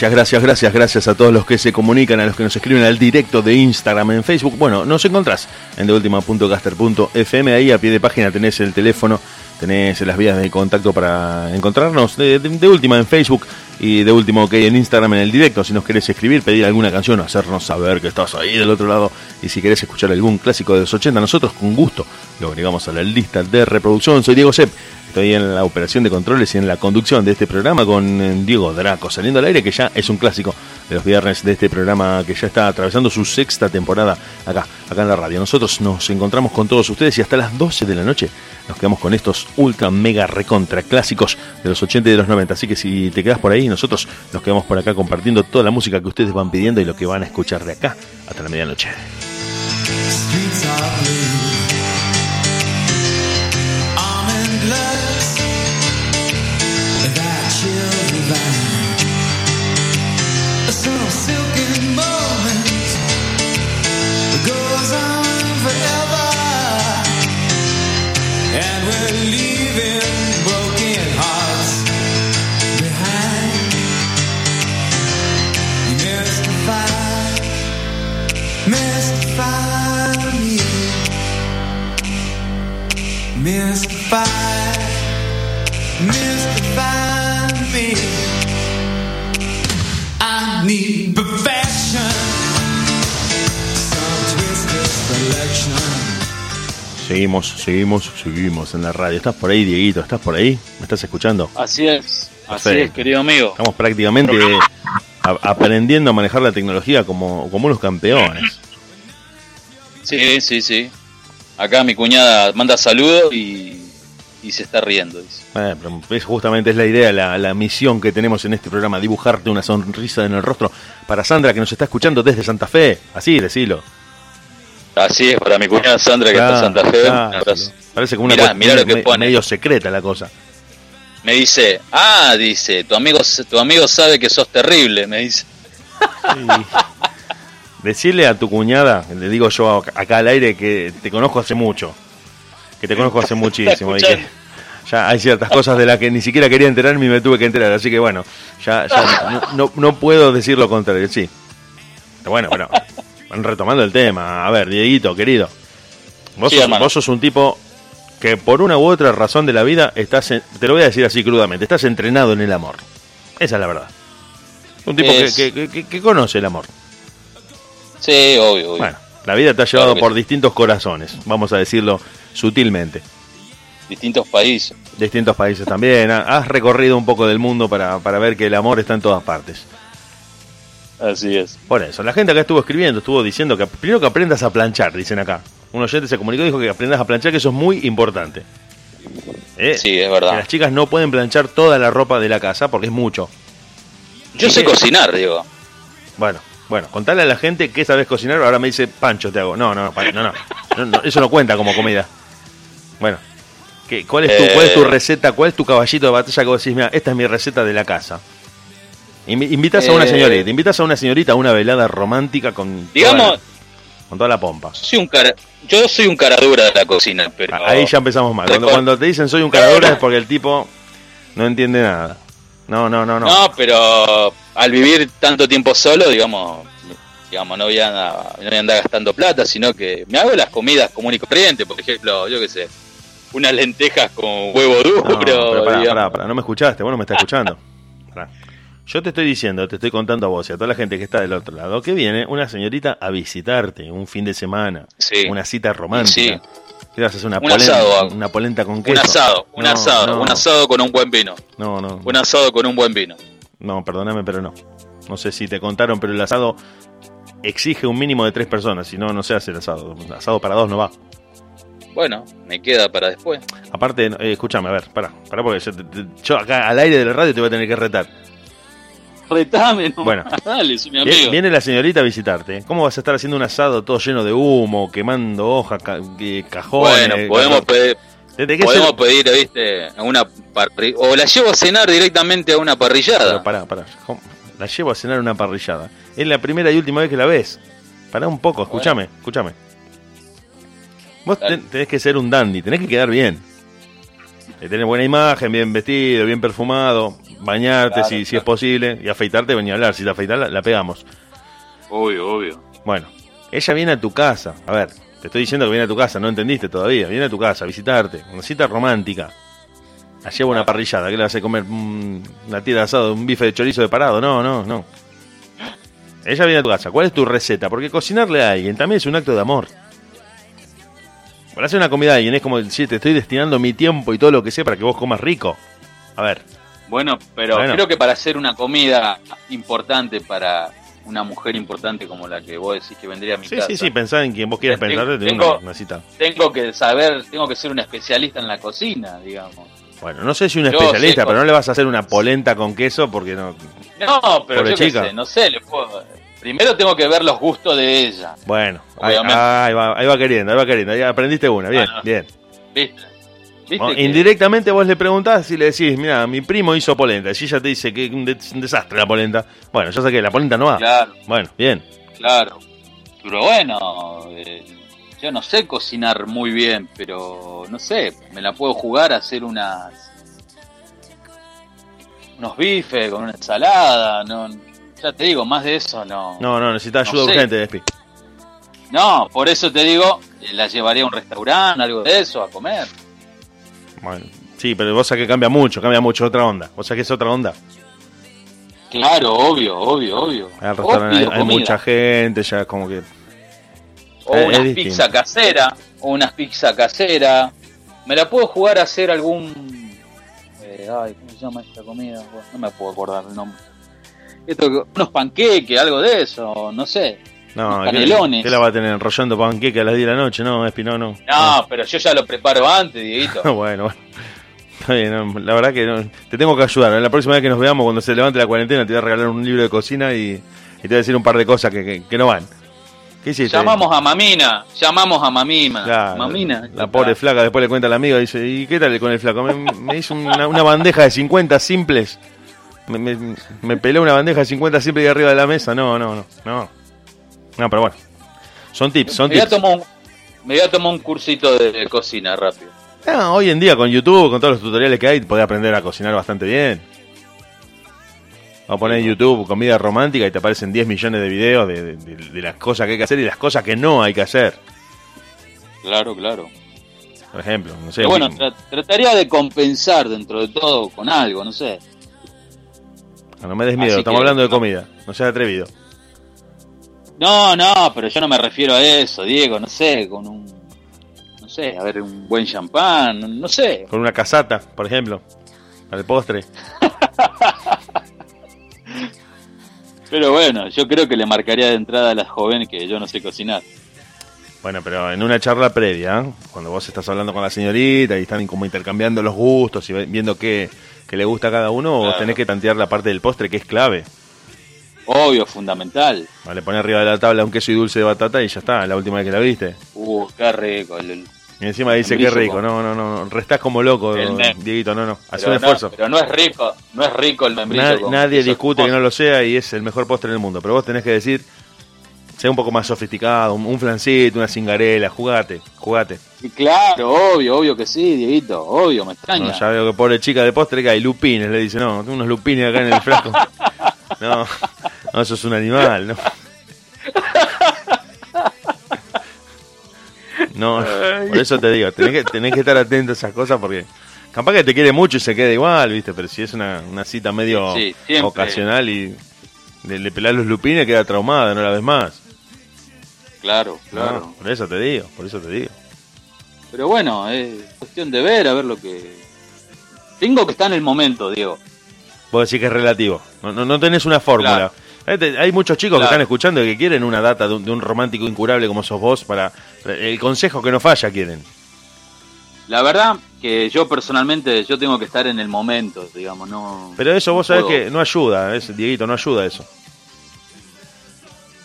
Speaker 1: Gracias, gracias, gracias, gracias a todos los que se comunican, a los que nos escriben al directo de Instagram, en Facebook. Bueno, nos encontrás en deultima.caster.fm. Ahí a pie de página tenés el teléfono, tenés las vías de contacto para encontrarnos. De, de- última en Facebook y de último que en Instagram en el directo. Si nos querés escribir, pedir alguna canción, hacernos saber que estás ahí del otro lado. Y si querés escuchar algún clásico de los 80, nosotros con gusto lo agregamos a la lista de reproducción. Soy Diego Sepp. Estoy en la operación de controles y en la conducción de este programa con eh, Diego Draco, saliendo al aire, que ya es un clásico de los viernes de este programa que ya está atravesando su sexta temporada acá, acá en la radio. Nosotros nos encontramos con todos ustedes y hasta las 12 de la noche nos quedamos con estos ultra mega recontra clásicos de los 80 y de los 90. Así que si te quedas por ahí, nosotros nos quedamos por acá compartiendo toda la música que ustedes van pidiendo y lo que van a escuchar de acá hasta la medianoche. Seguimos, seguimos, en la radio. ¿Estás por ahí, Dieguito? ¿Estás por ahí? ¿Me estás escuchando?
Speaker 2: Así es, así
Speaker 1: Perfecto.
Speaker 2: es, querido amigo.
Speaker 1: Estamos prácticamente a- aprendiendo a manejar la tecnología como, como unos campeones.
Speaker 2: Sí, sí, sí. Acá mi cuñada manda saludos y, y se está riendo. Dice.
Speaker 1: Eh, pero es justamente es la idea, la, la misión que tenemos en este programa, dibujarte una sonrisa en el rostro para Sandra que nos está escuchando desde Santa Fe. Así, decilo.
Speaker 2: Así es, para mi cuñada Sandra que está en Santa Fe.
Speaker 1: Parece como una
Speaker 2: Mirá, mirá lo que
Speaker 1: me-
Speaker 2: pone.
Speaker 1: medio secreta la cosa.
Speaker 2: Me dice, ah, dice, tu amigo, tu amigo sabe que sos terrible, me dice.
Speaker 1: Decirle a tu cuñada, le digo yo acá al aire, que te conozco hace mucho. Que te conozco hace muchísimo. y que ya hay ciertas cosas de las que ni siquiera quería enterarme y me tuve que enterar. Así que bueno, ya, ya no, no- no puedo decir lo contrario, sí. Bueno, bueno, retomando el tema. A ver, Dieguito, querido. Vos,
Speaker 2: Sí,
Speaker 1: sos, vos sos un tipo que por una u otra razón de la vida estás, en- te lo voy a decir así crudamente, estás entrenado en el amor. Esa es la verdad. Un tipo que,
Speaker 2: Es-
Speaker 1: que- que- que- que conoce el amor.
Speaker 2: Sí, obvio, obvio.
Speaker 1: Bueno, la vida te ha llevado
Speaker 2: Claro
Speaker 1: por
Speaker 2: sí.
Speaker 1: distintos corazones, vamos a decirlo sutilmente.
Speaker 2: Distintos países.
Speaker 1: Distintos países también. Ha- Has recorrido un poco del mundo para, para ver que el amor está en todas partes.
Speaker 2: Así es.
Speaker 1: Por eso, la gente acá estuvo escribiendo, estuvo diciendo que primero que aprendas a planchar, dicen acá. Un oyente se comunicó y dijo que aprendas a planchar, que eso es muy importante. ¿Eh?
Speaker 2: Sí, es
Speaker 1: Que
Speaker 2: verdad.
Speaker 1: las chicas no pueden planchar toda la ropa de la casa porque es mucho.
Speaker 2: Yo sé cocinar, digo.
Speaker 1: Bueno, bueno, contale a la gente que sabes cocinar, ahora me dice Pancho te hago. No, no, no, no, No, no, eso no cuenta como comida. Bueno, ¿qué, cuál, es tu, ¿cuál es tu
Speaker 2: Eh.
Speaker 1: receta, cuál es tu caballito de batalla que vos decís, mira, esta es mi receta de la casa? Invi- Invitas a una
Speaker 2: Eh.
Speaker 1: señorita, invitas a una señorita a una velada romántica con,
Speaker 2: Digamos-
Speaker 1: toda la, con toda la pompa.
Speaker 2: Soy un cara, yo soy un cara dura de la cocina, pero...
Speaker 1: Ahí ya empezamos mal. Cuando, cuando te dicen soy un caradura es porque el tipo no entiende nada. No, no, no, no.
Speaker 2: No, pero al vivir tanto tiempo solo, digamos, digamos no, voy a, no voy a andar gastando plata, sino que me hago las comidas común y corriente, por ejemplo, yo qué sé, unas lentejas con huevo duro,
Speaker 1: No, pero pará, pará, no me escuchaste, vos no me estás escuchando. Yo te estoy diciendo, te estoy contando a vos y a toda la gente que está del otro lado, que viene una señorita a visitarte un fin de semana,
Speaker 2: Sí.
Speaker 1: una cita romántica. ¿Qué vas a hacer? Una,
Speaker 2: Un
Speaker 1: polenta,
Speaker 2: asado
Speaker 1: una polenta con
Speaker 2: un
Speaker 1: queso.
Speaker 2: asado, un
Speaker 1: No,
Speaker 2: asado,
Speaker 1: no,
Speaker 2: un asado con un buen vino,
Speaker 1: No, no,
Speaker 2: un asado con un buen vino.
Speaker 1: no, perdóname, pero no. No sé si te contaron, pero el asado exige un mínimo de tres personas, si no, no se hace el asado. El asado para dos no va.
Speaker 2: Bueno, me queda para después.
Speaker 1: Aparte, eh, escúchame, a ver, pará, pará porque yo, te- te- yo acá al aire de la radio te voy a tener que retar.
Speaker 2: Retame, no.
Speaker 1: Bueno.
Speaker 2: Dale, mi amigo.
Speaker 1: Viene la señorita a visitarte. ¿Cómo vas a estar haciendo un asado todo lleno de humo, quemando hojas, ca- cajones?
Speaker 2: Bueno, podemos pedir,
Speaker 1: ¿De qué
Speaker 2: podemos pedir, viste, a una parri- o la llevo a cenar directamente a una parrillada.
Speaker 1: Pero pará, pará. La llevo a cenar a una parrillada. Es la primera y última vez que la ves. Pará un poco, escúchame, escúchame. Vos ten- tenés que ser un dandy, tenés que quedar bien. Tenés tener buena imagen, bien vestido, bien perfumado. bañarte
Speaker 2: Claro,
Speaker 1: si, si es posible, y afeitarte, venía a hablar. Si te afeitas, la, la pegamos.
Speaker 2: Obvio, obvio.
Speaker 1: Bueno, ella viene a tu casa. A ver, te estoy diciendo que viene a tu casa, no entendiste todavía. Viene a tu casa a visitarte. Una cita romántica. La lleva una parrillada. ¿Qué le vas a comer? Mm, Una tira de asado, un bife de chorizo de parado. No, no, no. Ella viene a tu casa. ¿Cuál es tu receta? Porque cocinarle a alguien también es un acto de amor. Para hacer una comida a alguien es como decir, te estoy destinando mi tiempo y todo lo que sé para que vos comas rico. A ver,
Speaker 2: Bueno, pero
Speaker 1: Bueno.
Speaker 2: creo que para hacer una comida importante para una mujer importante como la que vos decís que vendría a mi
Speaker 1: sí,
Speaker 2: casa,
Speaker 1: sí, sí, pensá en quien vos quieras pensar de
Speaker 2: tengo-
Speaker 1: una, cita.
Speaker 2: tengo que saber, tengo que ser un especialista en la cocina, digamos.
Speaker 1: Bueno, no sé si un
Speaker 2: Yo
Speaker 1: especialista, pero no le vas a hacer una polenta con queso porque no.
Speaker 2: No, pero yo qué sé, no sé, le puedo... Primero tengo que ver los gustos de ella,
Speaker 1: Bueno, ahí, ahí va, ahí va queriendo, ahí va queriendo. Ahí aprendiste una, bien, bien.
Speaker 2: ¿viste? ¿Viste
Speaker 1: Bueno,
Speaker 2: que-
Speaker 1: indirectamente vos le preguntás y le decís, mira, mi primo hizo polenta. Si ella te dice que es un, de- un desastre la polenta, bueno, yo sé que la polenta no va.
Speaker 2: Claro,
Speaker 1: Bueno, bien.
Speaker 2: claro. Pero bueno, eh, yo no sé cocinar muy bien, pero no sé, me la puedo jugar a hacer unas unos bifes con una ensalada, no ya te digo, más de eso no.
Speaker 1: No, no, necesitas ayuda
Speaker 2: No sé.
Speaker 1: urgente, Despi.
Speaker 2: No, por eso te digo, eh, la llevaría a un restaurante, algo de eso, a comer.
Speaker 1: Bueno, sí, pero vos sabés que cambia mucho, cambia mucho, otra onda. Vos sabés que es otra onda.
Speaker 2: Claro, obvio, obvio, obvio.
Speaker 1: Al hay, mucha gente, ya como que.
Speaker 2: O
Speaker 1: eh,
Speaker 2: una
Speaker 1: es distinto.
Speaker 2: pizza casera, o una pizza casera. Me la puedo jugar a hacer algún... eh, ay, ¿cómo se llama esta comida? No me puedo acordar el nombre. Esto, unos panqueques, algo de eso, no sé.
Speaker 1: No,
Speaker 2: Unos
Speaker 1: ¿qué,
Speaker 2: canelones.
Speaker 1: qué la va a tener enrollando panqueque a las 10 de la noche? No, Espi, no, no.
Speaker 2: No, pero yo ya lo preparo antes, Dieguito.
Speaker 1: bueno, bueno. Está bien, no, la verdad que no, te tengo que ayudar. La próxima vez que nos veamos, cuando se levante la cuarentena, te voy a regalar un libro de cocina y, y te voy a decir un par de cosas que, que- que no van. ¿Qué hiciste?
Speaker 2: Llamamos a Mamina, llamamos a.
Speaker 1: Claro,
Speaker 2: Mamina.
Speaker 1: La pobre flaca, después le cuenta al amigo y dice, ¿y qué tal con el flaco? Me, me hizo una, una bandeja de 50 simples. Me, me, me peló una bandeja de 50 simples de arriba de la mesa. No, no, no, no. No, pero bueno. Son tips, son
Speaker 2: Me voy, a
Speaker 1: tips.
Speaker 2: tomar un, me voy a tomar un cursito de cocina rápido.
Speaker 1: Ah, hoy en día con YouTube, con todos los tutoriales que hay, podés aprender a cocinar bastante bien. Vamos a poner en YouTube comida romántica y te aparecen 10 millones de videos de, de- de- de las cosas que hay que hacer y las cosas que no hay que hacer.
Speaker 2: Claro, claro.
Speaker 1: Por ejemplo, no sé.
Speaker 2: Pero bueno, tra- trataría de compensar dentro de todo con algo, no sé.
Speaker 1: No me des miedo,
Speaker 2: así
Speaker 1: estamos
Speaker 2: que-
Speaker 1: hablando de comida. No seas atrevido.
Speaker 2: No, no, pero yo no me refiero a eso, Diego, no sé, con un, no sé, a ver, un buen champán, no sé.
Speaker 1: Con una casata, por ejemplo. Al postre.
Speaker 2: Pero bueno, yo creo que le marcaría de entrada a las jóvenes que yo no sé cocinar.
Speaker 1: Bueno, pero en una charla previa, ¿eh? cuando vos estás hablando con la señorita y están como intercambiando los gustos y viendo qué, qué le gusta a cada uno,
Speaker 2: Claro.
Speaker 1: tenés que tantear la parte del postre que es clave.
Speaker 2: Obvio, fundamental.
Speaker 1: Vale, poner arriba de la tabla un queso y dulce de batata y ya está, la última vez que la viste.
Speaker 2: Uh, qué rico. el-
Speaker 1: Y encima dice que
Speaker 2: Membrillo
Speaker 1: rico. No, no, no. Restás como loco, Dieguito, no, no. Haz un
Speaker 2: no-
Speaker 1: esfuerzo.
Speaker 2: pero no es rico, no es rico el membrillo.
Speaker 1: Nadie discute que no lo sea y es el mejor postre del mundo. Pero vos tenés que decir, sea un poco más sofisticado, un, un flancito, una cingarela, jugate, jugate.
Speaker 2: Y claro, obvio, obvio que sí, Dieguito, obvio, me extraña.
Speaker 1: No, ya veo que pobre chica de postre que hay lupines, le dice, no, tengo unos lupines acá en el frasco. No, no, eso es un animal, no. No, por eso te digo, tenés que, tenés que estar atento a esas cosas porque capaz que te quiere mucho y se queda igual, ¿viste? Pero si es una, una cita medio
Speaker 2: Sí,
Speaker 1: ocasional y le, le pelás los lupines, queda traumada, no la ves más.
Speaker 2: Claro,
Speaker 1: No,
Speaker 2: claro.
Speaker 1: por eso te digo, por eso te digo.
Speaker 2: Pero bueno, es cuestión de ver, a ver lo que... Tengo que estar en el momento, Diego.
Speaker 1: Vos decís que es relativo. No, no, no tenés una fórmula.
Speaker 2: Claro.
Speaker 1: Hay muchos chicos que están escuchando y que quieren una data de un, de un romántico incurable como sos vos para... El consejo que no falla quieren.
Speaker 2: La verdad que yo personalmente, yo tengo que estar en el momento, digamos, no...
Speaker 1: Pero eso vos sabés
Speaker 2: puedo-
Speaker 1: que no ayuda, es, Dieguito, no ayuda eso.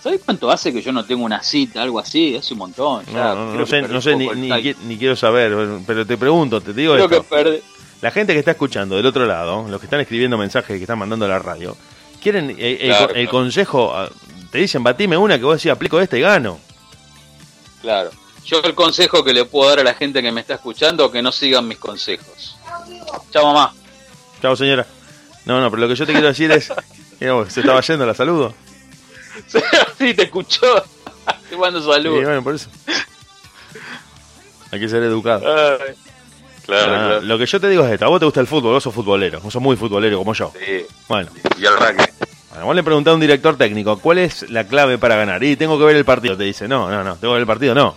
Speaker 2: ¿Sabés cuánto hace que yo no tengo una cita, algo así? Hace un montón. ya.
Speaker 1: No, no, no
Speaker 2: que
Speaker 1: sé, no sé ni,
Speaker 2: el
Speaker 1: ni, ni quiero saber, pero te pregunto, te digo
Speaker 2: Creo que
Speaker 1: esto.
Speaker 2: perdí...
Speaker 1: La gente que está escuchando del otro lado, los que están escribiendo mensajes que están mandando a la radio, quieren eh, el,
Speaker 2: Claro,
Speaker 1: el
Speaker 2: claro.
Speaker 1: consejo, ah, te dicen, batime una que vos decís, aplico esta y gano.
Speaker 2: Claro. Yo el consejo que le puedo dar a la gente que me está escuchando, que no sigan mis consejos. Chao, mamá.
Speaker 1: Chao, señora. No, no, pero lo que yo te quiero decir es. Mira se estaba yendo, la saludo.
Speaker 2: Sí, te escuchó. Te mando saludos.
Speaker 1: bueno, por eso. Hay que ser educado.
Speaker 2: Ay, Claro,
Speaker 1: Ah,
Speaker 2: claro.
Speaker 1: Lo que yo te digo es esto: a vos te gusta el fútbol, vos sos futbolero, vos sos muy futbolero como yo.
Speaker 2: Sí,
Speaker 1: Bueno,
Speaker 2: y al raque.
Speaker 1: bueno, vos le preguntás a un director técnico, ¿cuál es la clave para ganar? Y tengo que ver el partido. Te dice, no, no, no, tengo que ver el partido, no.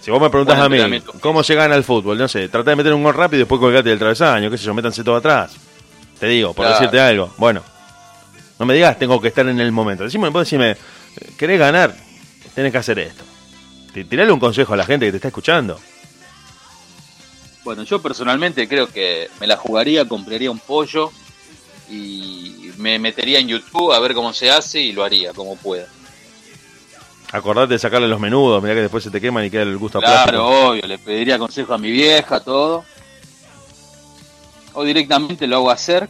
Speaker 1: Si vos me preguntás a mí. ¿cómo se gana el fútbol? No sé, tratá de meter un gol rápido y después colgate del travesaño, qué sé yo, métanse todo atrás. Te digo, por
Speaker 2: Claro.
Speaker 1: decirte algo. Bueno, no me digas, tengo que estar en el momento. Decime, vos decime, ¿querés ganar? Tenés que hacer esto. Ti- Tirale un consejo a la gente que te está escuchando.
Speaker 2: Bueno, yo personalmente creo que me la jugaría, compraría un pollo y me metería en YouTube a ver cómo se hace y lo haría como pueda.
Speaker 1: Acordate de sacarle los menudos, mirá que después se te queman y queda el gusto a
Speaker 2: Claro,
Speaker 1: plástico.
Speaker 2: obvio, le pediría consejo a mi vieja, todo. O directamente lo hago hacer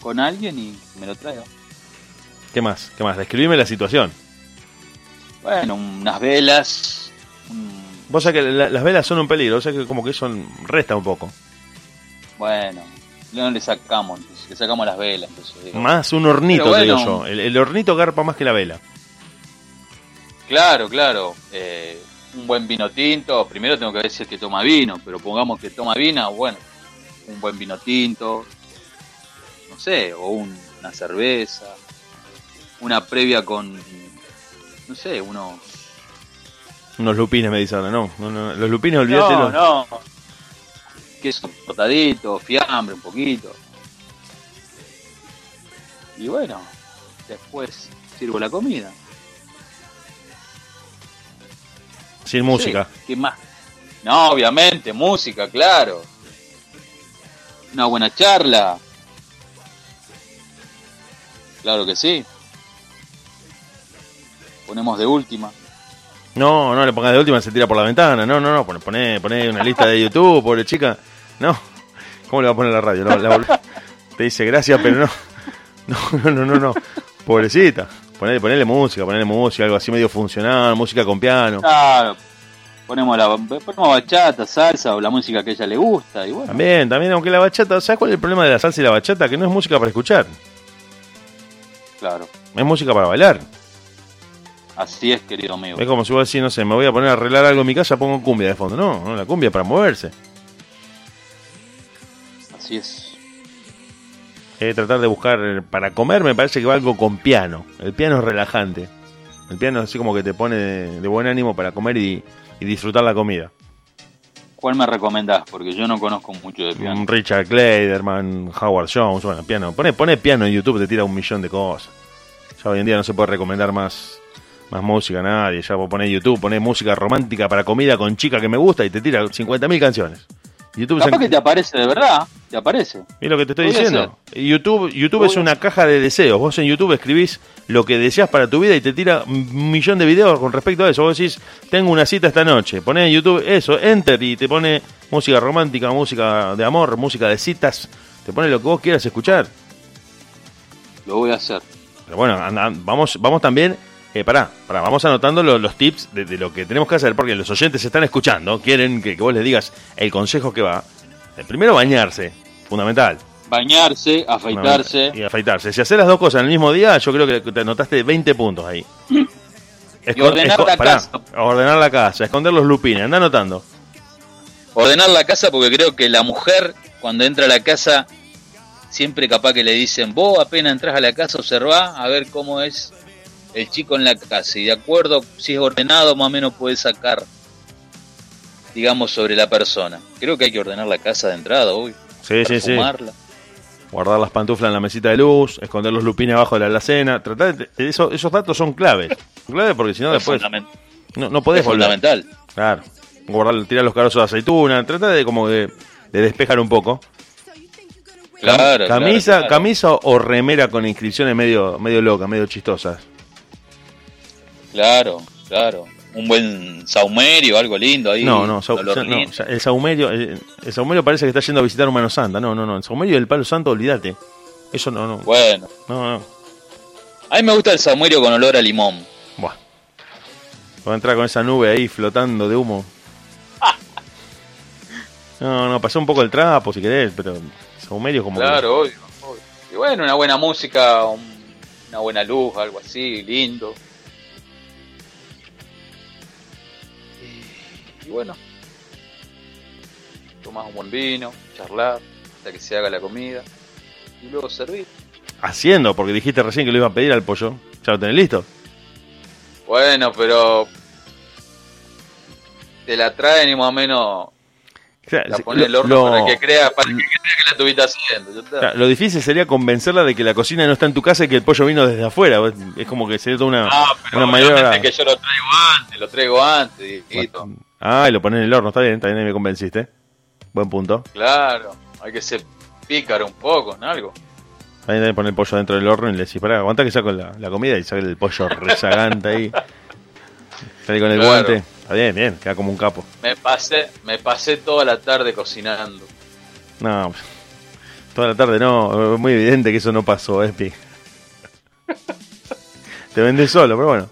Speaker 2: con alguien y me lo traigo.
Speaker 1: ¿Qué más? ¿Qué más? Describime la situación.
Speaker 2: Bueno, unas velas, un-
Speaker 1: Vos sabés que la- las velas son un peligro, o sea que como que eso resta un poco.
Speaker 2: bueno, no le sacamos, le sacamos las velas. Entonces, digo.
Speaker 1: Más un hornito, te digo
Speaker 2: bueno.
Speaker 1: yo. El, el hornito garpa más que la vela.
Speaker 2: Claro, claro. eh, un buen vino tinto. Primero tengo que es que toma vino, pero pongamos que toma vino, bueno, un buen vino tinto. No sé, o un- una cerveza. Una previa con, no sé, unos...
Speaker 1: Unos lupines me dice ahora, no. no, no, los lupines, olvídate.
Speaker 2: No, no. Queso cortadito, fiambre un poquito. Y bueno, después sirvo la comida.
Speaker 1: Sin música.
Speaker 2: ¿Qué más? No, obviamente, música, claro. Una buena charla. Claro que sí. Ponemos de última.
Speaker 1: No, no le pongas de última, se tira por la ventana. No, no, no. Poné, poné, una lista de YouTube, pobre chica. No. ¿Cómo le va a poner la radio? La vol- te dice gracias, pero no. No, no, no, no. no. Pobrecita. Ponele, ponele música, ponele música, algo así medio funcional, música con piano.
Speaker 2: Claro. Ponemos la ponemos bachata, salsa o la música que a ella le gusta y bueno.
Speaker 1: También, también, aunque la bachata, ¿sabes cuál es el problema de la salsa y la bachata? Que no es música para escuchar,
Speaker 2: Claro.
Speaker 1: es música para bailar.
Speaker 2: Así es, querido amigo.
Speaker 1: Es como si vos decís, no sé, me voy a poner a arreglar algo en mi casa, pongo cumbia de fondo. No, no, la cumbia para moverse.
Speaker 2: Así es.
Speaker 1: Tratar de buscar, para comer me parece que va algo con piano. El piano es relajante. El piano es así como que te pone de, de buen ánimo para comer y, y disfrutar la comida.
Speaker 2: ¿Cuál me recomendás? Porque yo no conozco mucho de piano.
Speaker 1: Richard Clayderman, Howard Jones, bueno, piano. Pone, pone piano en YouTube, te tira un millón de cosas. Ya hoy en día no se puede recomendar más, más música nadie. Ya vos ponés YouTube, ponés música romántica para comida con chica que me gusta y te tira 50.000 canciones. YouTube se-
Speaker 2: Capaz que te aparece de verdad. Te aparece.
Speaker 1: Es lo que te estoy diciendo. YouTube, YouTube es una caja de deseos. Vos en YouTube escribís lo que deseas para tu vida y te tira un millón de videos con respecto a eso. Vos decís, tengo una cita esta noche. Ponés en YouTube eso, enter y te pone música romántica, música de amor, música de citas. Te pone lo que vos quieras escuchar.
Speaker 2: Lo voy a hacer.
Speaker 1: Pero bueno, anda- vamos, vamos también. Eh, pará, pará, vamos anotando lo- los tips de, de lo que tenemos que hacer, porque los oyentes están escuchando, quieren que, que vos les digas el consejo que va. Eh, primero, bañarse, fundamental.
Speaker 2: Bañarse, afeitarse.
Speaker 1: Y afeitarse. Si haces las dos cosas en el mismo día, yo creo que te anotaste 20 puntos ahí. Esco-
Speaker 2: ordenar la
Speaker 1: pará,
Speaker 2: casa.
Speaker 1: Ordenar la casa, esconder los lupines, anda anotando.
Speaker 2: Ordenar la casa porque creo que la mujer cuando entra a la casa siempre capaz que le dicen, vos apenas entras a la casa observá a ver cómo es el chico en la casa y de acuerdo si es ordenado más o menos puede sacar digamos sobre la persona. Creo que hay que ordenar la casa de entrada, hoy.
Speaker 1: Sí, sí, sí. Guardar las pantuflas en la mesita de luz, esconder los lupines abajo de la alacena. Tratar de, eso- esos datos son claves. Son claves porque si no
Speaker 2: Es
Speaker 1: después no, no podés
Speaker 2: es
Speaker 1: volver.
Speaker 2: fundamental.
Speaker 1: Claro. Guardar, tirar los carozos de aceituna. Trata de como de, de despejar un poco.
Speaker 2: Claro,
Speaker 1: camisa,
Speaker 2: claro, claro.
Speaker 1: camisa o remera con inscripciones medio, medio locas, medio chistosas.
Speaker 2: Claro, claro. Un buen saumerio, algo lindo ahí.
Speaker 1: No, no, no, el saumerio, el, el saumerio parece que está yendo a visitar un mano santa. No, no, no, el saumerio del palo santo, olvídate. Eso no, no,
Speaker 2: Bueno,
Speaker 1: no, no.
Speaker 2: a mí me gusta el saumerio con olor a limón.
Speaker 1: Buah. Va a entrar con esa nube ahí flotando de humo. No, no, pasó un poco el trapo si querés, pero Saumerio como
Speaker 2: Claro, obvio, obvio. Y bueno, una buena música, un- una buena luz, algo así, lindo. Bueno, tomás un buen vino, charlar, hasta que se haga la comida. Y luego servir.
Speaker 1: haciendo, porque dijiste recién que lo iba a pedir al pollo. ¿Ya lo tenés listo?
Speaker 2: Bueno, pero te la traen y más o menos la en el horno
Speaker 1: lo-
Speaker 2: para que crea, para que crea que la estuviste haciendo. ya está.
Speaker 1: o sea, lo difícil sería convencerla de que la cocina no está en tu casa y que el pollo vino desde afuera. Es como que sería toda una,
Speaker 2: Ah, pero
Speaker 1: una mayor.
Speaker 2: que yo lo traigo antes, lo traigo antes, Dieguito.
Speaker 1: Ah, y lo pones en el horno, está bien, también me convenciste. Buen punto.
Speaker 2: Claro, hay que ser pícaro un poco, en algo.
Speaker 1: Ahí que poner el pollo dentro del horno y le decís, pará, aguanta que saco la, la comida y saca el pollo rezagante ahí. Sale con el
Speaker 2: Claro.
Speaker 1: guante. Está bien, bien, queda como un capo.
Speaker 2: Me pasé, me pasé toda la tarde cocinando.
Speaker 1: No, pues, toda la tarde no, es muy evidente que eso no pasó, Epi. Te vendés solo, pero bueno.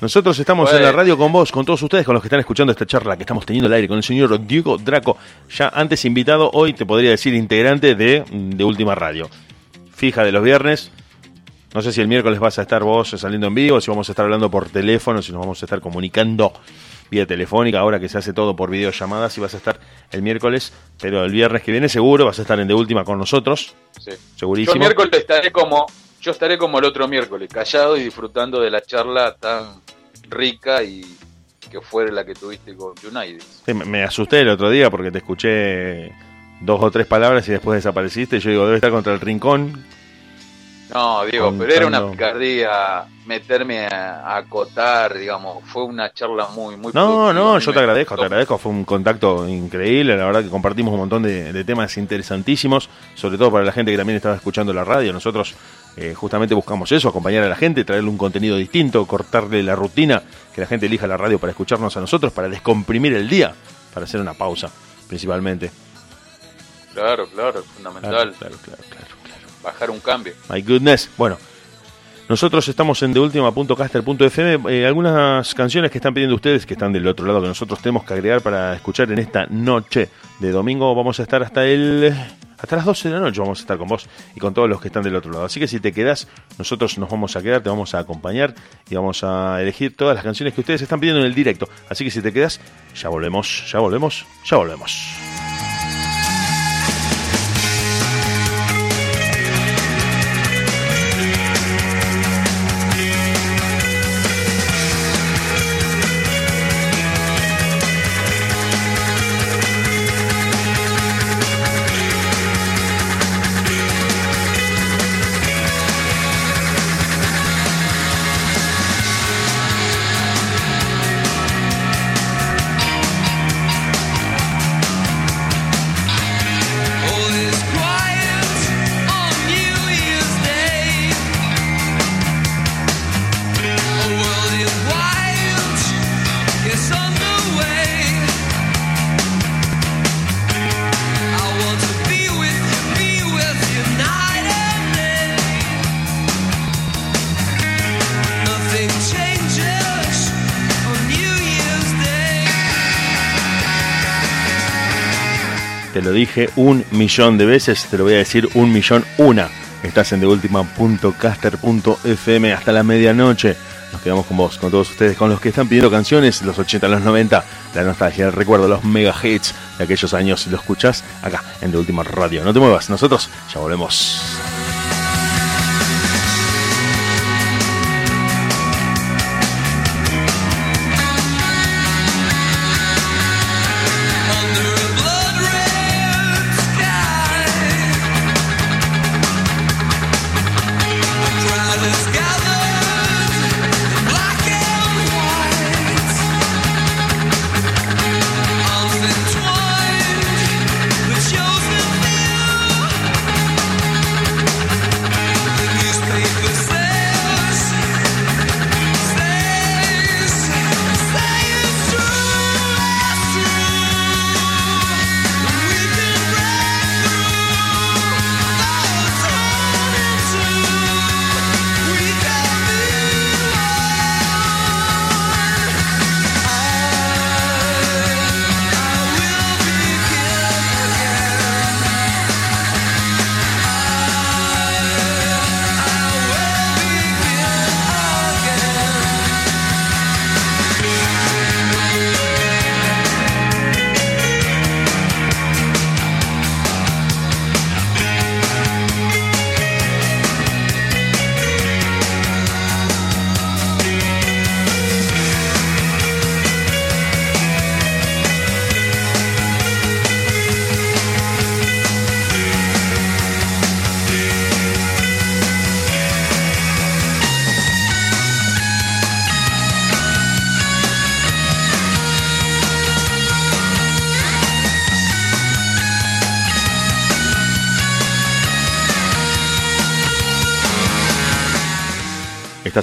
Speaker 1: Nosotros estamos en la radio con vos, con todos ustedes, con los que están escuchando esta charla que estamos teniendo al aire con el señor Diego Draco, ya antes invitado, hoy te podría decir integrante de, de Última Radio. Fija de los viernes. No sé si el miércoles vas a estar vos saliendo en vivo, si vamos a estar hablando por teléfono, si nos vamos a estar comunicando vía telefónica, ahora que se hace todo por videollamadas, si vas a estar el miércoles, pero el viernes que viene seguro vas a estar en De Última con nosotros,
Speaker 2: Sí. Yo
Speaker 1: segurísimo.
Speaker 2: el miércoles estaré como, yo estaré como el otro miércoles, callado y disfrutando de la charla tan rica y que fue la que tuviste con United.
Speaker 1: Sí, me, asusté el otro día porque te escuché dos o tres palabras y después desapareciste. Yo digo, debe estar contra el rincón.
Speaker 2: No, Diego, pero era una picardía meterme a, acotar, digamos, fue una charla muy, muy
Speaker 1: No, no, yo te agradezco, te agradezco. Fue un contacto increíble. La verdad que compartimos un montón de, de temas interesantísimos, sobre todo para la gente que también estaba escuchando la radio. Nosotros eh, justamente buscamos eso, acompañar a la gente, traerle un contenido distinto, cortarle la rutina, que la gente elija la radio para escucharnos a nosotros, para descomprimir el día, para hacer una pausa, principalmente.
Speaker 2: Claro, claro, fundamental.
Speaker 1: Claro, claro, claro, claro. claro.
Speaker 2: Bajar un cambio.
Speaker 1: My goodness. Bueno, nosotros estamos en deultima.caster.fm. Eh, algunas canciones que están pidiendo ustedes, que están del otro lado, que nosotros tenemos que agregar para escuchar en esta noche de domingo. Vamos a estar hasta el. Hasta las 12 de la noche vamos a estar con vos y con todos los que están del otro lado. Así que si te quedás, nosotros nos vamos a quedar, te vamos a acompañar y vamos a elegir todas las canciones que ustedes están pidiendo en el directo. Así que si te quedás, ya volvemos, ya volvemos, ya volvemos. Te lo dije un millón de veces, te lo voy a decir un millón una. Estás en deultima.caster.fm hasta la medianoche. Nos quedamos con vos, con todos ustedes, con los que están pidiendo canciones, los 80, los 90, la nostalgia, el recuerdo, los mega hits de aquellos años. Lo escuchás acá en De Última Radio. No te muevas, nosotros ya volvemos.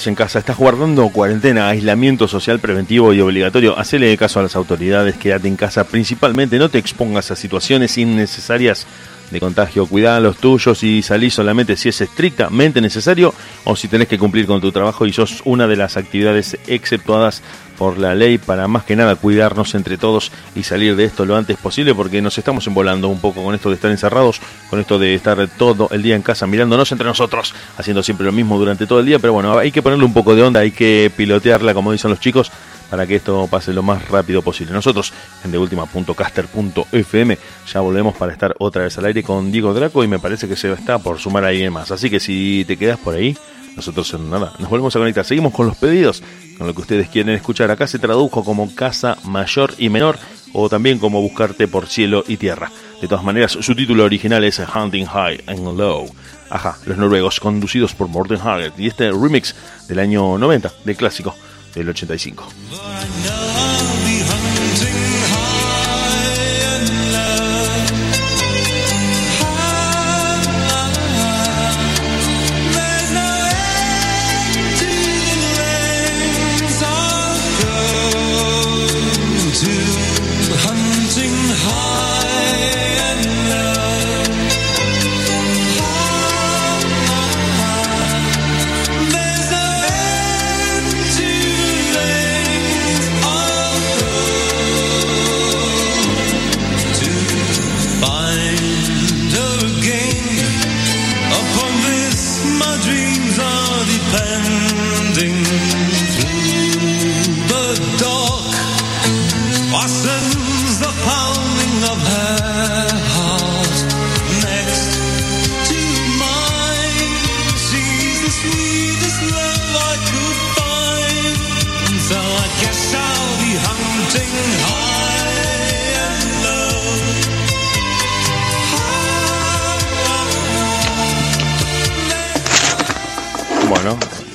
Speaker 1: En casa, estás guardando cuarentena, aislamiento social preventivo y obligatorio, hacele caso a las autoridades, quédate en casa. Principalmente, no te expongas a situaciones innecesarias de contagio, cuidá a los tuyos y salí solamente si es estrictamente necesario o si tenés que cumplir con tu trabajo y sos una de las actividades exceptuadas por la ley para más que nada cuidarnos entre todos y salir de esto lo antes posible porque nos estamos embolando un poco con esto de estar encerrados, con esto de estar todo el día en casa mirándonos entre nosotros, haciendo siempre lo mismo durante todo el día, pero bueno, hay que ponerle un poco de onda, hay que pilotearla como dicen los chicos para que esto pase lo más rápido posible. Nosotros en deultima.caster.fm ya volvemos para estar otra vez al aire con Diego Draco y me parece que se está por sumar alguien más. Así que si te quedas por ahí, nosotros nada, nos volvemos a conectar. Seguimos con los pedidos, con lo que ustedes quieren escuchar. Acá se tradujo como casa mayor y menor o también como buscarte por cielo y tierra. De todas maneras, su título original es Hunting High and Low. Ajá, los noruegos, conducidos por Morten Haggard. Y este remix del año 90, del clásico del 85.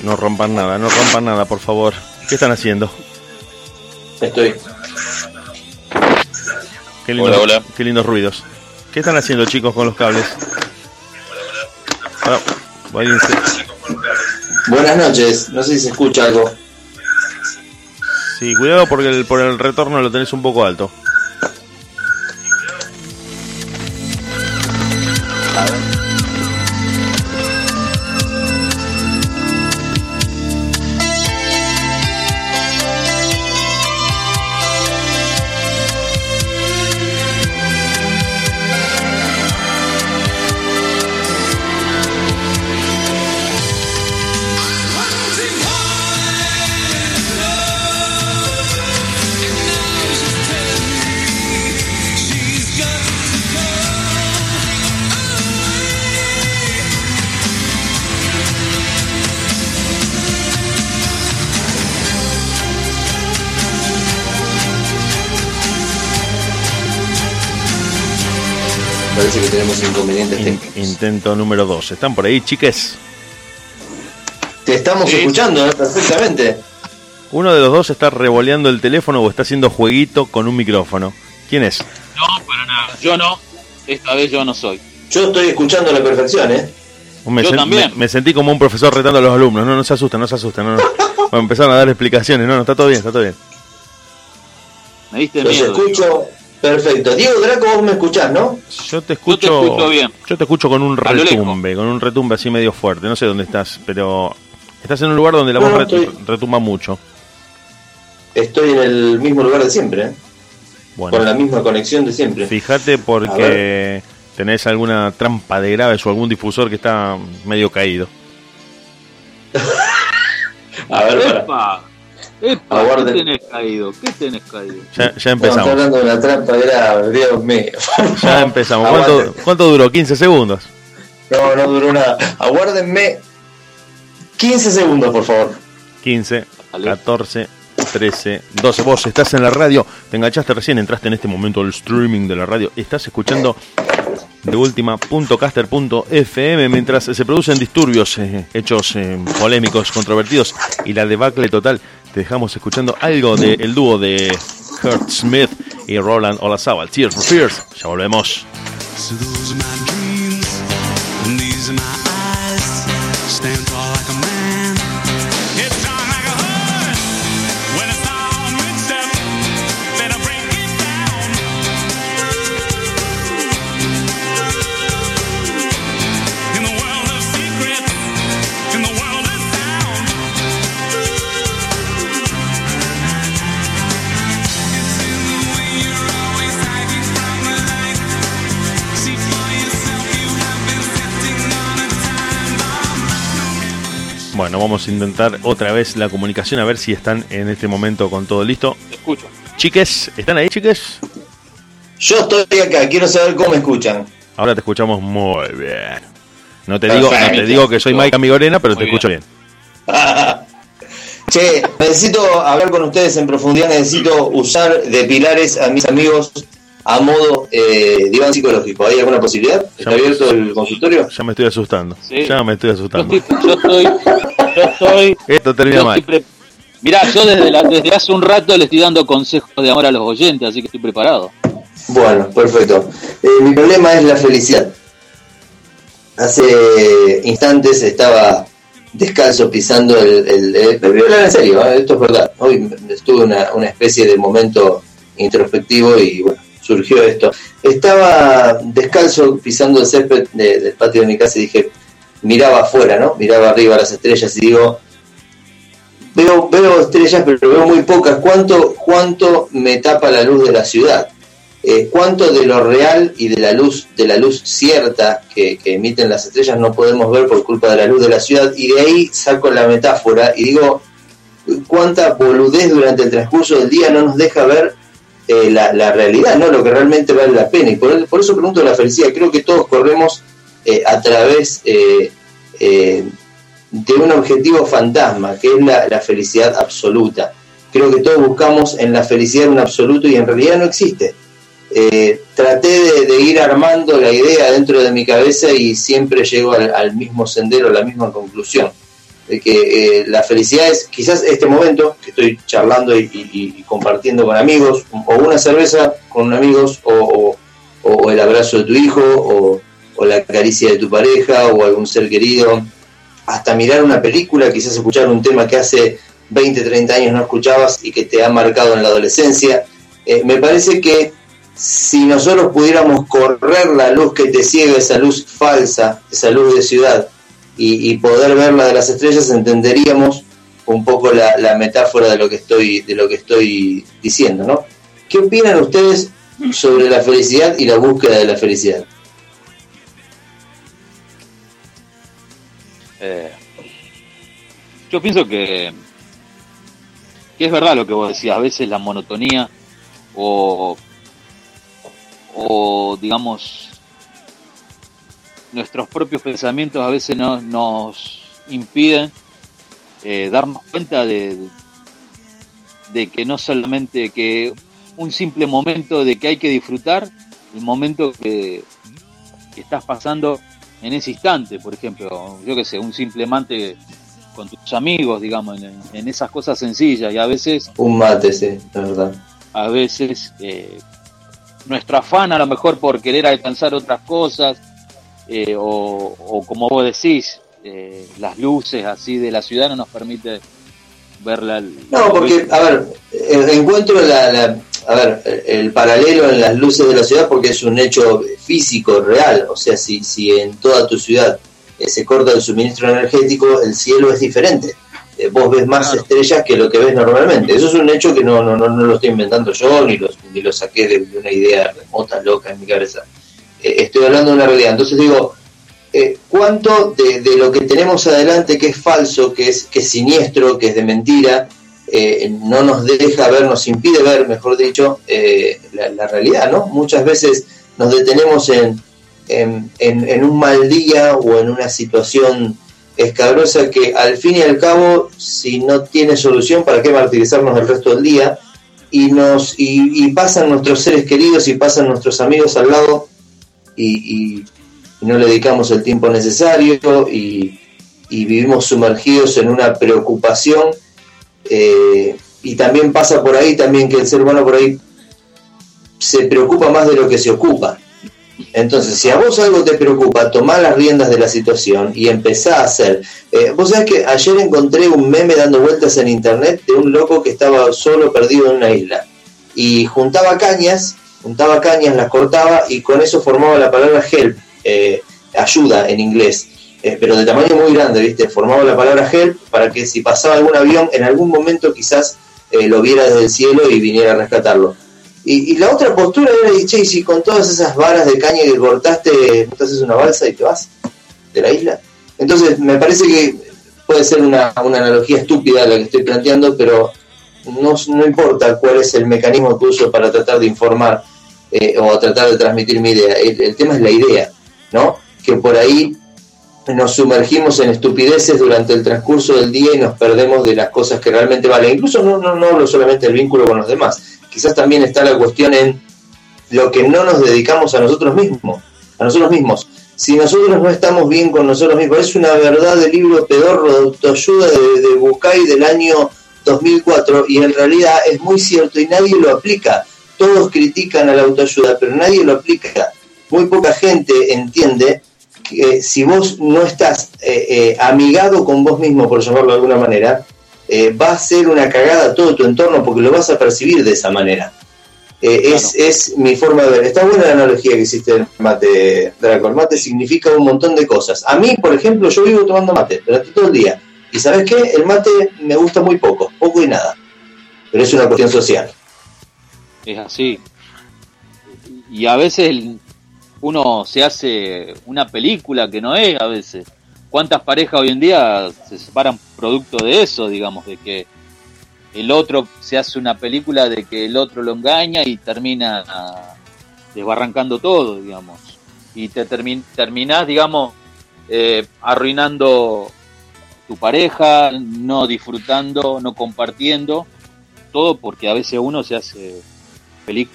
Speaker 1: No rompan nada, no rompan nada, por favor. ¿Qué están haciendo?
Speaker 4: Estoy.
Speaker 1: Qué
Speaker 2: Hola, hola.
Speaker 1: Qué lindos ruidos. ¿Qué están haciendo, chicos, con los cables?
Speaker 4: Buenas noches. No sé si se escucha algo.
Speaker 1: Sí, cuidado porque el, por el retorno lo tenés un poco alto.
Speaker 4: Inconvenientes
Speaker 1: In-
Speaker 4: técnicos.
Speaker 1: intento número 2. ¿Están por ahí, chiques?
Speaker 4: Te estamos
Speaker 2: Sí.
Speaker 4: escuchando ¿eh? perfectamente.
Speaker 1: Uno de los dos está revoleando el teléfono o está haciendo jueguito con un micrófono. ¿Quién es?
Speaker 2: No, para nada. Yo no. Esta vez yo no soy.
Speaker 4: Yo estoy escuchando a la perfección, ¿eh?
Speaker 1: Me,
Speaker 2: Yo
Speaker 1: sen-
Speaker 2: también.
Speaker 1: me- me sentí como un profesor retando a los alumnos. No, no se asusten, no se asusten. No, no. Bueno, empezaron a dar explicaciones. No, no, está todo bien, está todo bien.
Speaker 2: Me diste
Speaker 4: Los
Speaker 2: miedo.
Speaker 4: escucho perfecto. Diego Draco, vos me escuchás, ¿no?
Speaker 1: Yo te escucho,
Speaker 2: Yo te escucho bien.
Speaker 1: yo te escucho con un retumbe, con un retumbe así medio fuerte. No sé dónde estás, pero estás en un lugar donde la
Speaker 4: No,
Speaker 1: voz
Speaker 4: estoy-
Speaker 1: retumba mucho.
Speaker 4: Estoy en el mismo lugar de siempre, ¿eh?
Speaker 1: Bueno,
Speaker 4: Con la misma conexión de siempre.
Speaker 1: fíjate porque tenés alguna trampa de graves o algún difusor que está medio caído.
Speaker 4: A ver, para.
Speaker 2: ¡Epa! ¿Qué tenés caído? ¿Qué tenés caído?
Speaker 1: Ya, ya
Speaker 4: No,
Speaker 1: empezamos.
Speaker 4: hablando de una trampa grave, Dios mío.
Speaker 1: Ya empezamos. ¿Cuánto,
Speaker 4: Aguante.
Speaker 1: ¿Cuánto duró? 15 segundos.
Speaker 4: No, no duró nada. Aguárdenme 15 segundos, por favor.
Speaker 1: 15,
Speaker 2: Dale.
Speaker 1: 14, 13, 12. Vos estás en la radio, te enganchaste recién, entraste en este momento al streaming de la radio. Estás escuchando de última.caster.fm mientras se producen disturbios, eh, hechos eh, polémicos, controvertidos y la debacle total. Te dejamos escuchando algo del dúo de Kurt Smith y Roland Olazábal. Tears for Fears. Ya volvemos. Bueno, vamos a intentar otra vez la comunicación a ver si están en este momento con todo listo.
Speaker 2: Te escucho.
Speaker 1: Chiques, ¿están ahí, chiques?
Speaker 4: Yo estoy acá, quiero saber cómo me escuchan.
Speaker 1: Ahora te escuchamos muy bien. No te digo, no te digo que soy Mike Amigorena, pero
Speaker 2: Muy
Speaker 1: te escucho bien.
Speaker 4: Che, necesito hablar con ustedes en profundidad, necesito usar de pilares a mis amigos a modo eh, diván psicológico. ¿Hay alguna posibilidad? ¿Está
Speaker 1: Ya-
Speaker 4: abierto el consultorio?
Speaker 1: Ya me estoy asustando.
Speaker 2: Sí.
Speaker 1: Ya me estoy
Speaker 2: Yo
Speaker 1: asustando.
Speaker 2: estoy, yo estoy, yo estoy,
Speaker 1: Esto termina
Speaker 2: yo
Speaker 1: mal.
Speaker 2: pre- Mirá, yo desde, la- desde hace un rato le estoy dando consejos de amor a los oyentes, así que estoy preparado.
Speaker 4: Bueno, perfecto. Eh, mi problema es la felicidad. Hace instantes estaba descalzo pisando el... el, el- me voy a hablar en serio, ¿eh? esto es verdad. Hoy estuve una, una especie de momento introspectivo y bueno, surgió esto. Estaba descalzo pisando el césped de- del patio de mi casa y dije, miraba afuera, ¿no? Miraba arriba las estrellas y digo, veo, veo estrellas pero veo muy pocas. ¿Cuánto, ¿Cuánto me tapa la luz de la ciudad? eh, cuánto de lo real y de la luz de la luz cierta que, que emiten las estrellas no podemos ver por culpa de la luz de la ciudad y de ahí saco la metáfora y digo cuánta boludez durante el transcurso del día no nos deja ver eh, la, realidad, no lo que realmente vale la pena. Y por, por eso pregunto la felicidad, creo que todos corremos eh, a través eh, eh, de un objetivo fantasma que es la, la felicidad absoluta. Creo que todos buscamos en la felicidad un absoluto y en realidad no existe. Eh, traté de, ir armando la idea dentro de mi cabeza y siempre llego al mismo sendero, a la misma conclusión. De que eh, la felicidad es quizás este momento que estoy charlando y, compartiendo con amigos, o una cerveza con amigos, o, el abrazo de tu hijo, o, o la caricia de tu pareja, o algún ser querido, hasta mirar una película, quizás escuchar un tema que hace 20, 30 años no escuchabas y que te ha marcado en la adolescencia. Eh, me parece que si nosotros pudiéramos correr la luz que te ciega, esa luz falsa, esa luz de ciudad, y, poder ver la de las estrellas, entenderíamos un poco la, la metáfora de lo que estoy, de lo que estoy diciendo, ¿no? ¿Qué opinan ustedes sobre la felicidad y la búsqueda de la felicidad?
Speaker 2: Eh, yo pienso que, que es verdad lo que vos decías, a veces la monotonía o, o digamos, nuestros propios pensamientos a veces no- nos impiden eh, darnos cuenta de, de que no solamente que un simple momento de que hay que disfrutar el momento que, que estás pasando en ese instante, por ejemplo, yo que sé, un simple mate con tus amigos, digamos, en, en esas cosas sencillas y a veces,
Speaker 4: Un mate, sí, la verdad.
Speaker 2: a veces eh, nuestro afán a lo mejor por querer alcanzar otras cosas eh, o, o como vos decís, eh, las luces así de la ciudad no nos permite ver la...
Speaker 4: No, porque, a ver, encuentro la, la- a ver, el paralelo en las luces de la ciudad porque es un hecho físico, real. O sea, si, si en toda tu ciudad eh, se corta el suministro energético, el cielo es diferente. Eh, vos ves más
Speaker 2: Claro.
Speaker 4: estrellas que lo que ves normalmente. Eso es un hecho que no, no, no, no lo estoy inventando yo, ni lo, ni lo saqué de una idea remota, loca en mi cabeza. Eh, estoy hablando de una realidad. Entonces digo, eh, cuánto de, lo que tenemos adelante que es falso, que es, que es siniestro, que es de mentira, eh, no nos deja ver, nos impide ver, mejor dicho, la, realidad, ¿no? Muchas veces nos detenemos en, en, en- en un mal día o en una situación escabrosa que al fin y al cabo, si no tiene solución, ¿para qué martirizarnos el resto del día? Y, nos, y, y pasan nuestros seres queridos y pasan nuestros amigos al lado y, no le dedicamos el tiempo necesario y, y vivimos sumergidos en una preocupación eh, y también pasa por ahí también que el ser humano por ahí se preocupa más de lo que se ocupa. Entonces, si a vos algo te preocupa, tomá las riendas de la situación y empezá a hacer. Eh, vos sabés que ayer encontré un meme dando vueltas en internet de un loco que estaba solo perdido en una isla y juntaba cañas, juntaba cañas, las cortaba y con eso formaba la palabra help, eh, ayuda en inglés, eh, pero de tamaño muy grande, ¿viste? Formaba la palabra help para que si pasaba algún avión, en algún momento quizás eh, lo viera desde el cielo y viniera a rescatarlo. Y, la otra postura era, y, che, y si con todas esas varas de caña que cortaste, haces una balsa y te vas de la isla. Entonces, me parece que puede ser una, una analogía estúpida la que estoy planteando, pero no, no importa cuál es el mecanismo que uso para tratar de informar eh, o tratar de transmitir mi idea. El, tema es la idea, ¿no? Que por ahí nos sumergimos en estupideces durante el transcurso del día y nos perdemos de las cosas que realmente valen. Incluso no, no, no hablo solamente del vínculo con los demás. Quizás también está la cuestión en lo que no nos dedicamos a nosotros mismos, a nosotros mismos. Si nosotros no estamos bien con nosotros mismos, es una verdad del libro pedorro de autoayuda de, de Bucay del año 2004 y en realidad es muy cierto y nadie lo aplica. Todos critican a la autoayuda, pero nadie lo aplica. Muy poca gente entiende que si vos no estás eh, eh, amigado con vos mismo, por llamarlo de alguna manera, eh, va a ser una cagada todo tu entorno porque lo vas a percibir de esa manera. Eh, es, es mi forma de ver. Está buena la analogía que hiciste del mate, Draco. El mate significa un montón de cosas. A mí, por ejemplo, yo vivo tomando mate durante todo el día. Y ¿sabes qué? El mate me gusta muy poco, poco y nada. Pero es una cuestión social.
Speaker 2: Es así. Y a veces uno se hace una película que no es a veces. ¿Cuántas parejas hoy en día se separan producto de eso, digamos, de que el otro se hace una película de que el otro lo engaña y termina desbarrancando todo, digamos. Y te termi terminás, digamos, eh, arruinando tu pareja, no disfrutando, no compartiendo, todo porque a veces uno se hace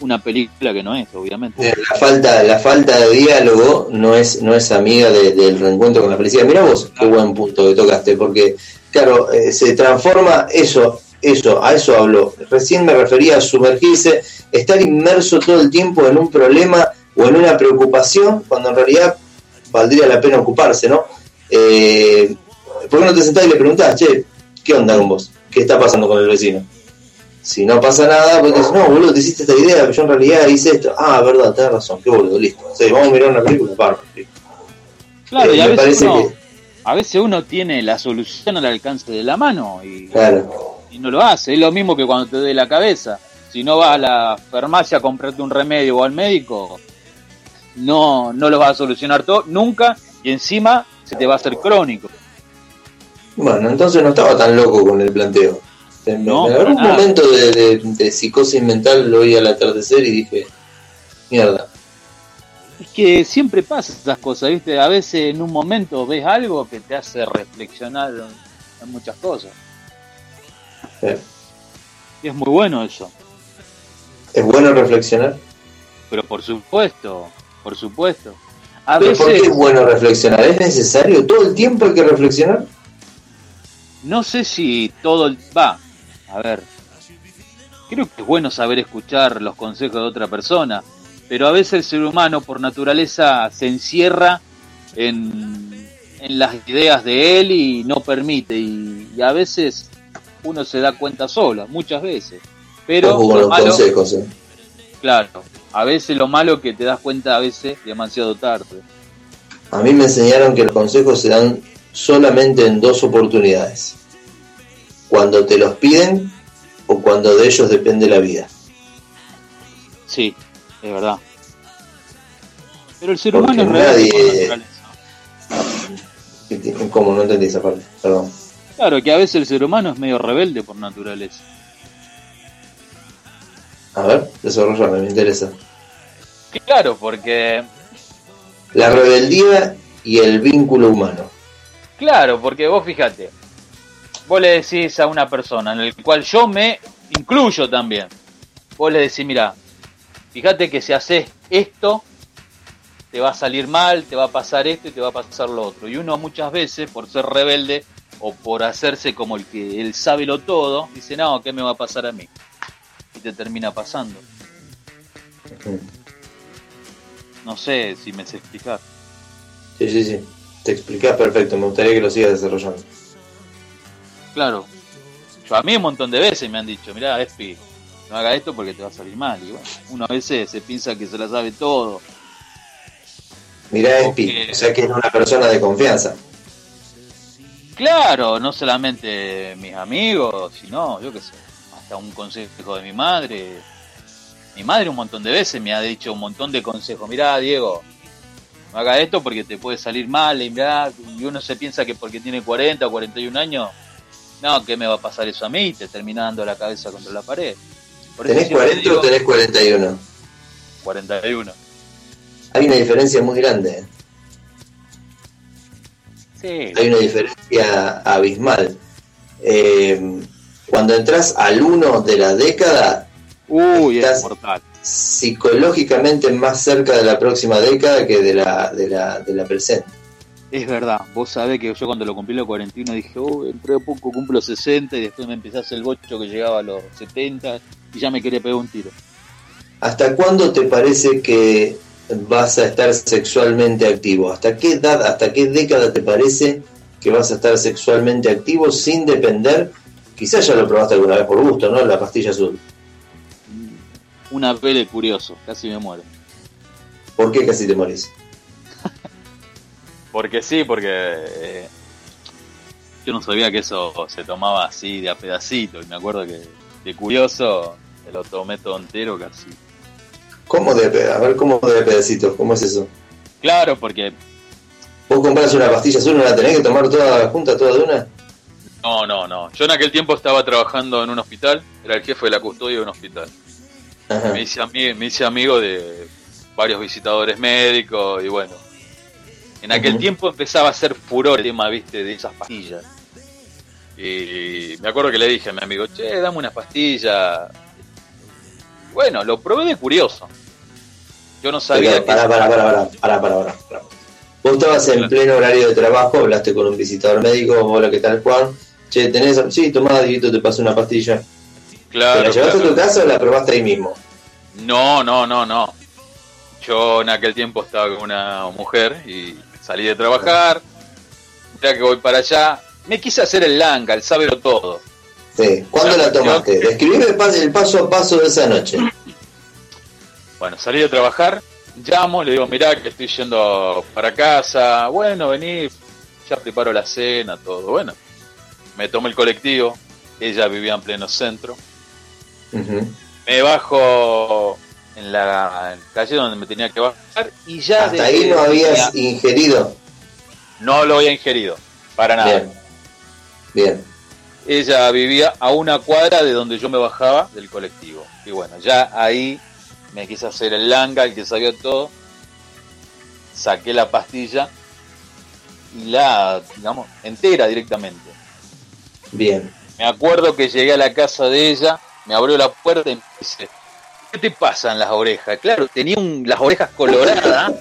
Speaker 2: una película que no es, obviamente.
Speaker 4: La falta, la falta de diálogo no es, no es amiga de- del reencuentro con la felicidad. Mira vos, qué buen punto que tocaste, porque, claro, eh, se transforma eso, eso, a eso hablo. Recién me refería a sumergirse, estar inmerso todo el tiempo en un problema o en una preocupación, cuando en realidad valdría la pena ocuparse, ¿no? Eh, ¿Por qué no te sentás y le preguntás, che, ¿qué onda con vos? ¿Qué está pasando con el vecino? Si no pasa nada, pues dices, no, boludo, te hiciste esta idea, pero yo en realidad hice esto. Ah, verdad, tenés razón, qué boludo, listo. Vamos a mirar una película, listo.
Speaker 2: Claro,
Speaker 4: Eh,
Speaker 2: y a veces, uno,
Speaker 4: que-
Speaker 2: a veces uno tiene la solución al alcance de la mano y,
Speaker 4: Claro,
Speaker 2: y no lo hace. Es lo mismo que cuando te duele la cabeza. Si no vas a la farmacia a comprarte un remedio o al médico, no, no lo vas a solucionar todo nunca y encima se te va a hacer crónico.
Speaker 4: bueno, entonces no estaba tan loco con el planteo. En,
Speaker 2: No,
Speaker 4: en
Speaker 2: para
Speaker 4: algún
Speaker 2: nada.
Speaker 4: momento de, de- de psicosis mental lo oí al atardecer y dije, mierda.
Speaker 2: Es que siempre pasa esas cosas, ¿viste? A veces en un momento ves algo que te hace reflexionar en, muchas cosas.
Speaker 4: Eh,
Speaker 2: Y es muy bueno eso.
Speaker 4: Es bueno reflexionar.
Speaker 2: Pero por supuesto, por supuesto. A
Speaker 4: ¿Pero ¿Por qué
Speaker 2: veces,
Speaker 4: es bueno reflexionar? ¿Es necesario? ¿Todo el tiempo hay que reflexionar?
Speaker 2: no sé si todo el... Va, a ver. Creo que es bueno saber escuchar los consejos de otra persona, pero a veces el ser humano por naturaleza se encierra en, en las ideas de él y no permite, y, y a veces uno se da cuenta solo, muchas veces. Pero lo
Speaker 4: los
Speaker 2: malo,
Speaker 4: consejos. eh.
Speaker 2: claro, a veces lo malo que te das cuenta a veces demasiado tarde.
Speaker 4: A mí me enseñaron que los consejos se dan solamente en dos oportunidades. Cuando te los piden o cuando de ellos depende la vida.
Speaker 2: Sí, es verdad. Pero el ser
Speaker 4: Porque
Speaker 2: humano es rebelde por
Speaker 4: nadie-
Speaker 2: naturaleza.
Speaker 4: ¿Cómo? No entendí esa parte. Perdón.
Speaker 2: Claro, que a veces el ser humano es medio rebelde por naturaleza.
Speaker 4: A ver, desarrollame, me interesa.
Speaker 2: Claro, porque
Speaker 4: La rebeldía y el vínculo humano.
Speaker 2: Claro, porque vos fíjate, vos le decís a una persona en el cual yo me incluyo también. Vos le decís, mira, fíjate que si haces esto, te va a salir mal, te va a pasar esto y te va a pasar lo otro. Y uno muchas veces, por ser rebelde o por hacerse como el que él sabe lo todo, dice, no, ¿qué me va a pasar a mí? Y te termina pasando. No sé si me sé explicar.
Speaker 4: Sí, sí, sí. Te explicás perfecto. Me gustaría que lo sigas desarrollando.
Speaker 2: Claro. Yo a mí un montón de veces me han dicho, mira, Espi, no haga esto porque te va a salir mal. Y bueno, uno a veces se piensa que se la sabe todo.
Speaker 4: Mirá. Espi, o sea que es una persona de confianza.
Speaker 2: Claro, no solamente mis amigos, sino, yo qué sé, hasta un consejo de mi madre. Mi madre un montón de veces me ha dicho un montón de consejos. Mirá, Diego, no haga esto porque te puede salir mal, y, mirá, y uno se piensa que porque tiene 40 o 41 años, no, ¿qué me va a pasar eso a mí? Te termina dando la cabeza contra la pared. Por
Speaker 4: ¿Tenés
Speaker 2: siempre
Speaker 4: 40 o
Speaker 2: digo
Speaker 4: tenés 41?
Speaker 2: 41.
Speaker 4: Hay una diferencia muy grande. ¿eh?
Speaker 2: Sí,
Speaker 4: Hay una diferencia abismal. Eh, cuando entras al 1 de la década,
Speaker 2: uy, es
Speaker 4: estás-
Speaker 2: mortal.
Speaker 4: psicológicamente más cerca de la próxima década que de la, de la, de la presente.
Speaker 2: Es verdad, vos sabés que yo cuando lo cumplí los 41 dije, oh, dentro de poco cumplo 60 y después me hacer el bocho que llegaba a los 70 y ya me quería pegar un tiro.
Speaker 4: ¿Hasta cuándo te parece que vas a estar sexualmente activo? ¿Hasta qué edad, hasta qué década te parece que vas a estar sexualmente activo sin depender? Quizás ya lo probaste alguna vez por gusto, ¿no? La pastilla azul.
Speaker 2: Una pele curioso, casi me muero.
Speaker 4: ¿Por qué casi te morís?
Speaker 2: Porque sí, porque eh, yo no sabía que eso se tomaba así de a pedacito y me acuerdo que de curioso me lo tomé todo entero casi.
Speaker 4: ¿Cómo de A ver, ¿cómo de pedacitos? ¿Cómo es eso?
Speaker 2: Claro, porque
Speaker 4: ¿Vos compras una pastilla azul y no la tenés que tomar toda junta, toda de una?
Speaker 2: no, no, no. Yo en aquel tiempo estaba trabajando en un hospital, era el jefe de la custodia de un hospital.
Speaker 4: Ajá.
Speaker 2: me hice, me hice amigo de varios visitadores médicos y bueno. En aquel tiempo empezaba a hacer furor el tema, viste, de esas pastillas. Y me acuerdo que le dije a mi amigo, che, dame una pastilla. Bueno, lo probé de curioso. Yo no sabía
Speaker 4: Pero,
Speaker 2: que...
Speaker 4: pará, pará, pará, pará, pará, pará. Vos estabas en pleno horario de trabajo, hablaste con un visitador médico, hola, ¿qué tal, Juan? Che, tenés, sí, tomá, Dieguito, te paso una pastilla. ¿Te
Speaker 2: Claro,
Speaker 4: la llevaste
Speaker 2: claro.
Speaker 4: a tu casa o la probaste ahí mismo?
Speaker 2: No, no, no, no. Yo en aquel tiempo estaba con una mujer y salí de trabajar. Ya que voy para allá, me quise hacer el langa, el sábelo todo.
Speaker 4: Sí. ¿Cuándo la tomaste? Describime el pas- el paso a paso de esa noche.
Speaker 2: Bueno, salí de trabajar, llamo, le digo, mirá que estoy yendo para casa. Bueno, vení, ya preparo la cena, todo. Bueno, me tomé el colectivo, ella vivía en pleno centro. Me bajo en la calle donde me tenía que bajar y ya...
Speaker 4: Hasta ahí no habías ingerido.
Speaker 2: No lo había ingerido, para nada.
Speaker 4: Bien. Bien.
Speaker 2: Ella vivía a una cuadra de donde yo me bajaba del colectivo. Y bueno, ya ahí me quise hacer el langa, el que sabía todo. Saqué la pastilla y la, digamos, entera directamente.
Speaker 4: Bien.
Speaker 2: Me acuerdo que llegué a la casa de ella, me abrió la puerta y me dice, ¿qué te pasa en las orejas? Claro, tenía un- las orejas coloradas.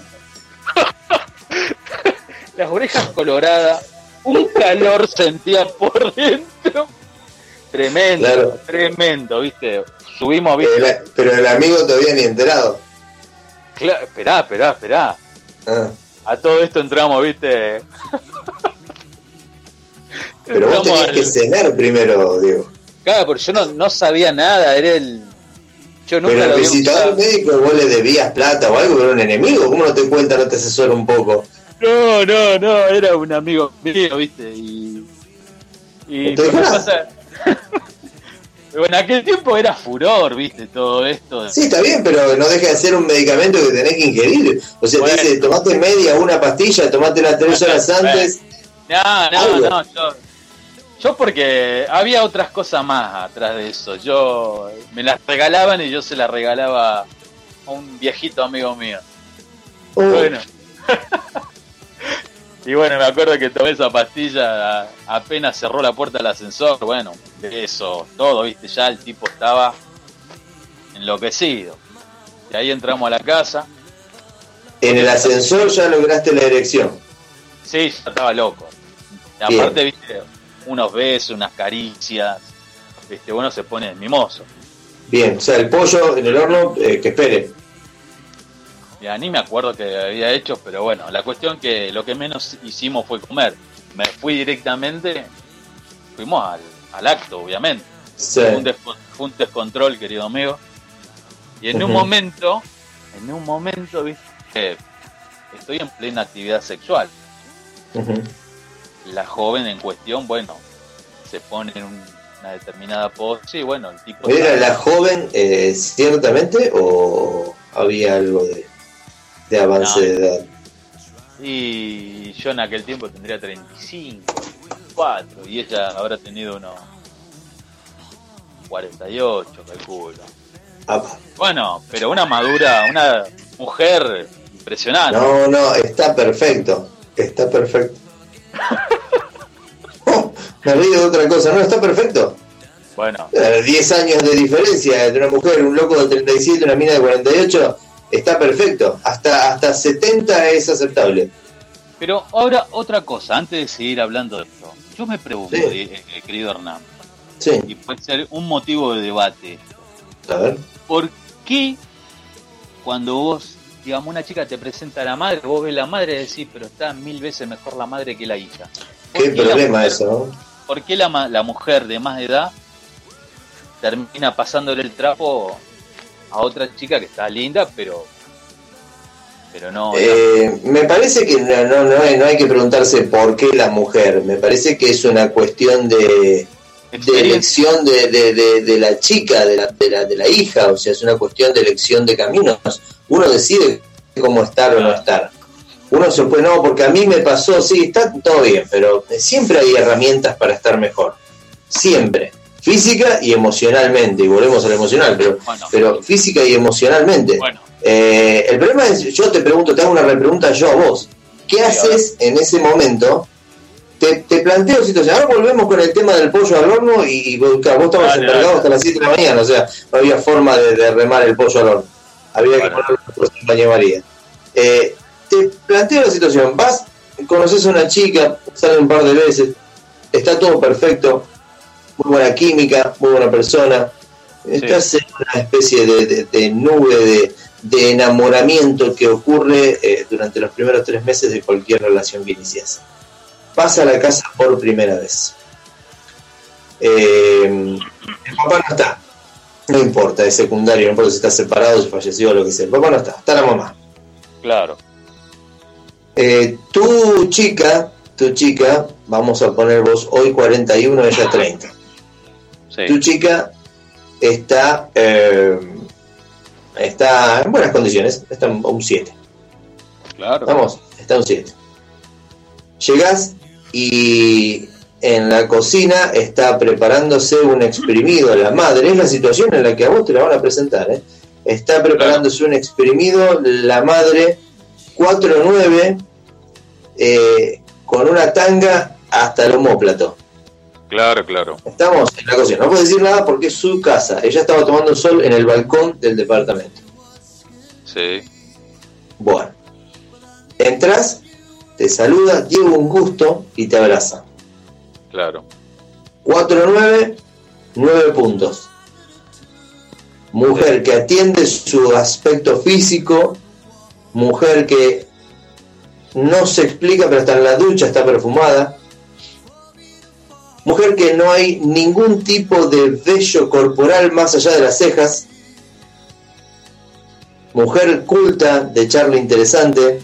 Speaker 2: las orejas coloradas, un calor sentía por dentro. Tremendo,
Speaker 4: Claro.
Speaker 2: tremendo, ¿viste? Subimos,
Speaker 4: Pero
Speaker 2: ¿viste?
Speaker 4: el, pero el amigo todavía ni enterado.
Speaker 2: Cla- esperá, esperá, esperá.
Speaker 4: Ah.
Speaker 2: A todo esto entramos, ¿viste?
Speaker 4: Pero vos
Speaker 2: al-
Speaker 4: que cenar primero, Diego.
Speaker 2: Claro, porque yo no, no sabía nada, era el... Yo nunca
Speaker 4: Pero
Speaker 2: lo
Speaker 4: al visitador
Speaker 2: usado.
Speaker 4: médico vos le debías plata o algo, era un enemigo. ¿Cómo no te cuenta, no te asesora un poco?
Speaker 2: No, no, no, era un amigo mío, ¿viste? Y. Y pasa- Bueno, en aquel tiempo era furor, ¿viste? Todo esto.
Speaker 4: Sí, está bien, pero no deja de ser un medicamento que tenés que ingerir. O sea,
Speaker 2: Bueno.
Speaker 4: te dice, tomate media, una pastilla, tomátela tres horas antes.
Speaker 2: No, no,
Speaker 4: Algo.
Speaker 2: no, yo. Yo porque había otras cosas más atrás de eso. Yo me las regalaban y yo se las regalaba a un viejito amigo mío.
Speaker 4: Oh,
Speaker 2: Bueno. y bueno, me acuerdo que tomé esa pastilla apenas cerró la puerta del ascensor. Bueno, eso, todo, viste, ya el tipo estaba enloquecido. Y ahí entramos a la casa.
Speaker 4: En el ascensor ya lograste la erección.
Speaker 2: Sí, ya estaba loco. Y aparte, viste, unos besos, unas caricias. Viste, uno se pone mimoso.
Speaker 4: Bien, o sea, el pollo en el horno, eh, que espere.
Speaker 2: Ya ni me acuerdo que había hecho, pero bueno, la cuestión que lo que menos hicimos fue comer. Me fui directamente, fuimos al, al acto, obviamente.
Speaker 4: Sí.
Speaker 2: Fue, un desco- fue un descontrol, querido amigo. Y en un momento, en un momento, viste, que estoy en plena actividad sexual.
Speaker 4: Ujú.
Speaker 2: La joven en cuestión, bueno, se pone en un- una determinada pose y bueno, el tipo...
Speaker 4: ¿Era la joven eh, ciertamente o había algo de, de avance
Speaker 2: No.
Speaker 4: de edad?
Speaker 2: Y yo en aquel tiempo tendría 35, 4, y ella habrá tenido unos 48, calculo.
Speaker 4: Apa.
Speaker 2: Bueno, pero una madura, una mujer impresionante.
Speaker 4: No, no, está perfecto. Está perfecto. Me río de otra cosa. No, está perfecto.
Speaker 2: Bueno,
Speaker 4: Eh, 10 años de diferencia entre una mujer, un loco de 37 y una mina de 48. Está perfecto. Hasta, hasta 70 es aceptable.
Speaker 2: pero ahora otra cosa, antes de seguir hablando de esto. Yo me pregunto,
Speaker 4: Sí.
Speaker 2: eh, eh, querido Hernán, y
Speaker 4: Sí.
Speaker 2: puede ser un motivo de debate.
Speaker 4: A ver.
Speaker 2: ¿Por qué cuando vos, digamos, una chica te presenta a la madre, vos ves la madre y decís, pero está mil veces mejor la madre que la hija? ¿Por
Speaker 4: Qué
Speaker 2: la
Speaker 4: problema
Speaker 2: mujer-
Speaker 4: eso, ¿no?
Speaker 2: ¿Por qué la, la mujer de más edad termina pasándole el trapo a otra chica que está linda, pero pero no...
Speaker 4: Eh, me parece que no, no, no hay, no hay que preguntarse por qué la mujer. Me parece que es una cuestión de, de elección de, de- de- de la chica, de la, de, la, de la hija. O sea, es una cuestión de elección de caminos. Uno decide cómo estar o no estar. Uno se puede, no, porque a mí me pasó, sí, está todo bien, pero siempre hay herramientas para estar mejor. Siempre. Física y emocionalmente. Y volvemos al emocional, pero,
Speaker 2: Bueno.
Speaker 4: pero física y emocionalmente.
Speaker 2: Bueno,
Speaker 4: Eh, el problema es, yo te pregunto, te hago una repregunta yo a vos. ¿Qué haces en ese momento? Te, te planteo situación. Ahora volvemos con el tema del pollo al horno y, y vos, estabas encargado hasta las 7 de la mañana, o sea, no había forma de, de remar el pollo al horno. Había que
Speaker 2: Bueno.
Speaker 4: ponerlo en baño María. Eh, te planteo la situación. Vas, conoces a una chica, sale un par de veces, está todo perfecto, muy buena química, muy buena persona. Estás en una especie de, de- de nube de, de enamoramiento que ocurre eh, durante los primeros tres meses de cualquier relación que inicias. Pasa a la casa por primera vez. Eh, el papá no está. No importa, es secundario, no importa si está separado, si falleció o lo que sea. El papá no está, está la mamá.
Speaker 2: claro.
Speaker 4: Eh, tu chica, tu chica, vamos a poner vos hoy 41, ella 30.
Speaker 2: Sí.
Speaker 4: tu chica está eh, está en buenas condiciones, está en un 7.
Speaker 2: Claro.
Speaker 4: Vamos, está un 7. Llegás y en la cocina está preparándose un exprimido. La madre, es la situación en la que a vos te la van a presentar. ¿eh? Está preparándose un exprimido, la madre 4-9, eh, con una tanga hasta el homóplato.
Speaker 2: Claro, claro.
Speaker 4: Estamos en la cocina. No puedo decir nada porque es su casa. Ella estaba tomando el sol en el balcón del departamento.
Speaker 2: Sí.
Speaker 4: Bueno. Entras, te saluda, Diego un gusto y te abraza.
Speaker 2: Claro.
Speaker 4: 4-9, 9 puntos. Mujer que atiende su aspecto físico, mujer que no se explica, pero está en la ducha, está perfumada. Mujer que no hay ningún tipo de vello corporal más allá de las cejas. Mujer culta, de charla interesante.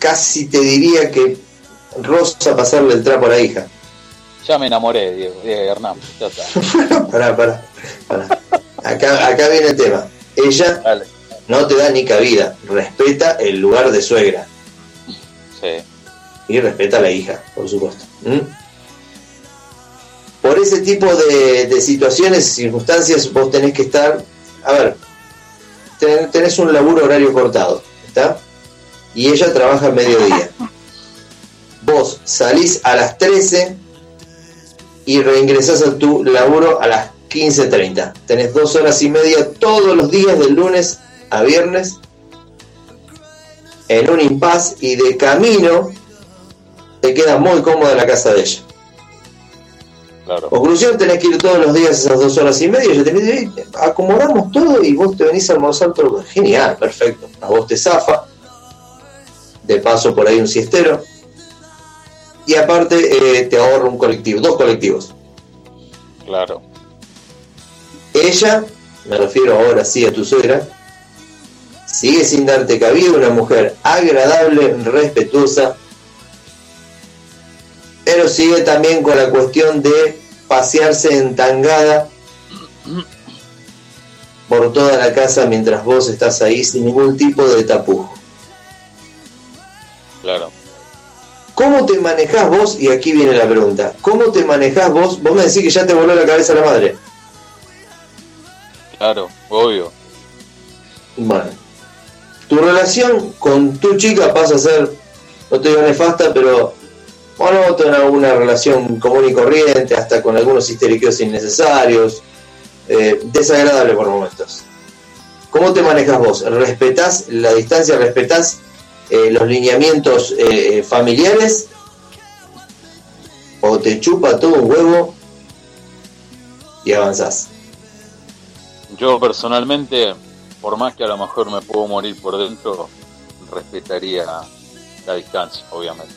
Speaker 4: Casi te diría que rosa pasarle el trapo a la hija.
Speaker 2: Ya me enamoré, Diego, eh, Hernán. Ya está.
Speaker 4: pará, pará, pará. Acá, acá viene el tema. Ella
Speaker 2: Dale.
Speaker 4: no te da ni cabida. Respeta el lugar de suegra.
Speaker 2: Sí.
Speaker 4: Y respeta a la hija, por supuesto. ¿Mm? Por ese tipo de, de situaciones, circunstancias, vos tenés que estar. A ver, ten- tenés un laburo horario cortado, ¿está? Y ella trabaja al mediodía. Vos salís a las 13 y reingresás a tu laburo a las 15.30. Tenés dos horas y media todos los días, del lunes a viernes, en un impas y de camino te queda muy cómoda la casa de ella.
Speaker 2: Claro.
Speaker 4: Conclusión, tenés que ir todos los días esas dos horas y media, ella te dice, "Ey, acomodamos todo y vos te venís a almorzar todo. Genial, perfecto. A vos te zafa, de paso por ahí un siestero, y aparte eh, te ahorra un colectivo, dos colectivos.
Speaker 2: Claro.
Speaker 4: Ella, me refiero ahora sí a tu suegra, sigue sin darte cabida, una mujer agradable, respetuosa, pero sigue también con la cuestión de pasearse en tangada por toda la casa mientras vos estás ahí sin ningún tipo de tapujo. ¿Cómo te manejás vos? Y aquí viene la pregunta. ¿Cómo te manejás vos? Vos me decís que ya te voló la cabeza la madre.
Speaker 2: Claro, obvio.
Speaker 4: Bueno, tu relación con tu chica pasa a ser, no te digo nefasta, pero monótona, una relación común y corriente, hasta con algunos histeriqueos innecesarios, eh, desagradable por momentos. ¿Cómo te manejas vos? ¿Respetás la distancia? ¿Respetás eh, los lineamientos eh, familiares? ¿O te chupa todo un huevo y avanzás?
Speaker 2: Yo personalmente, por más que a lo mejor me puedo morir por dentro, respetaría la distancia, obviamente.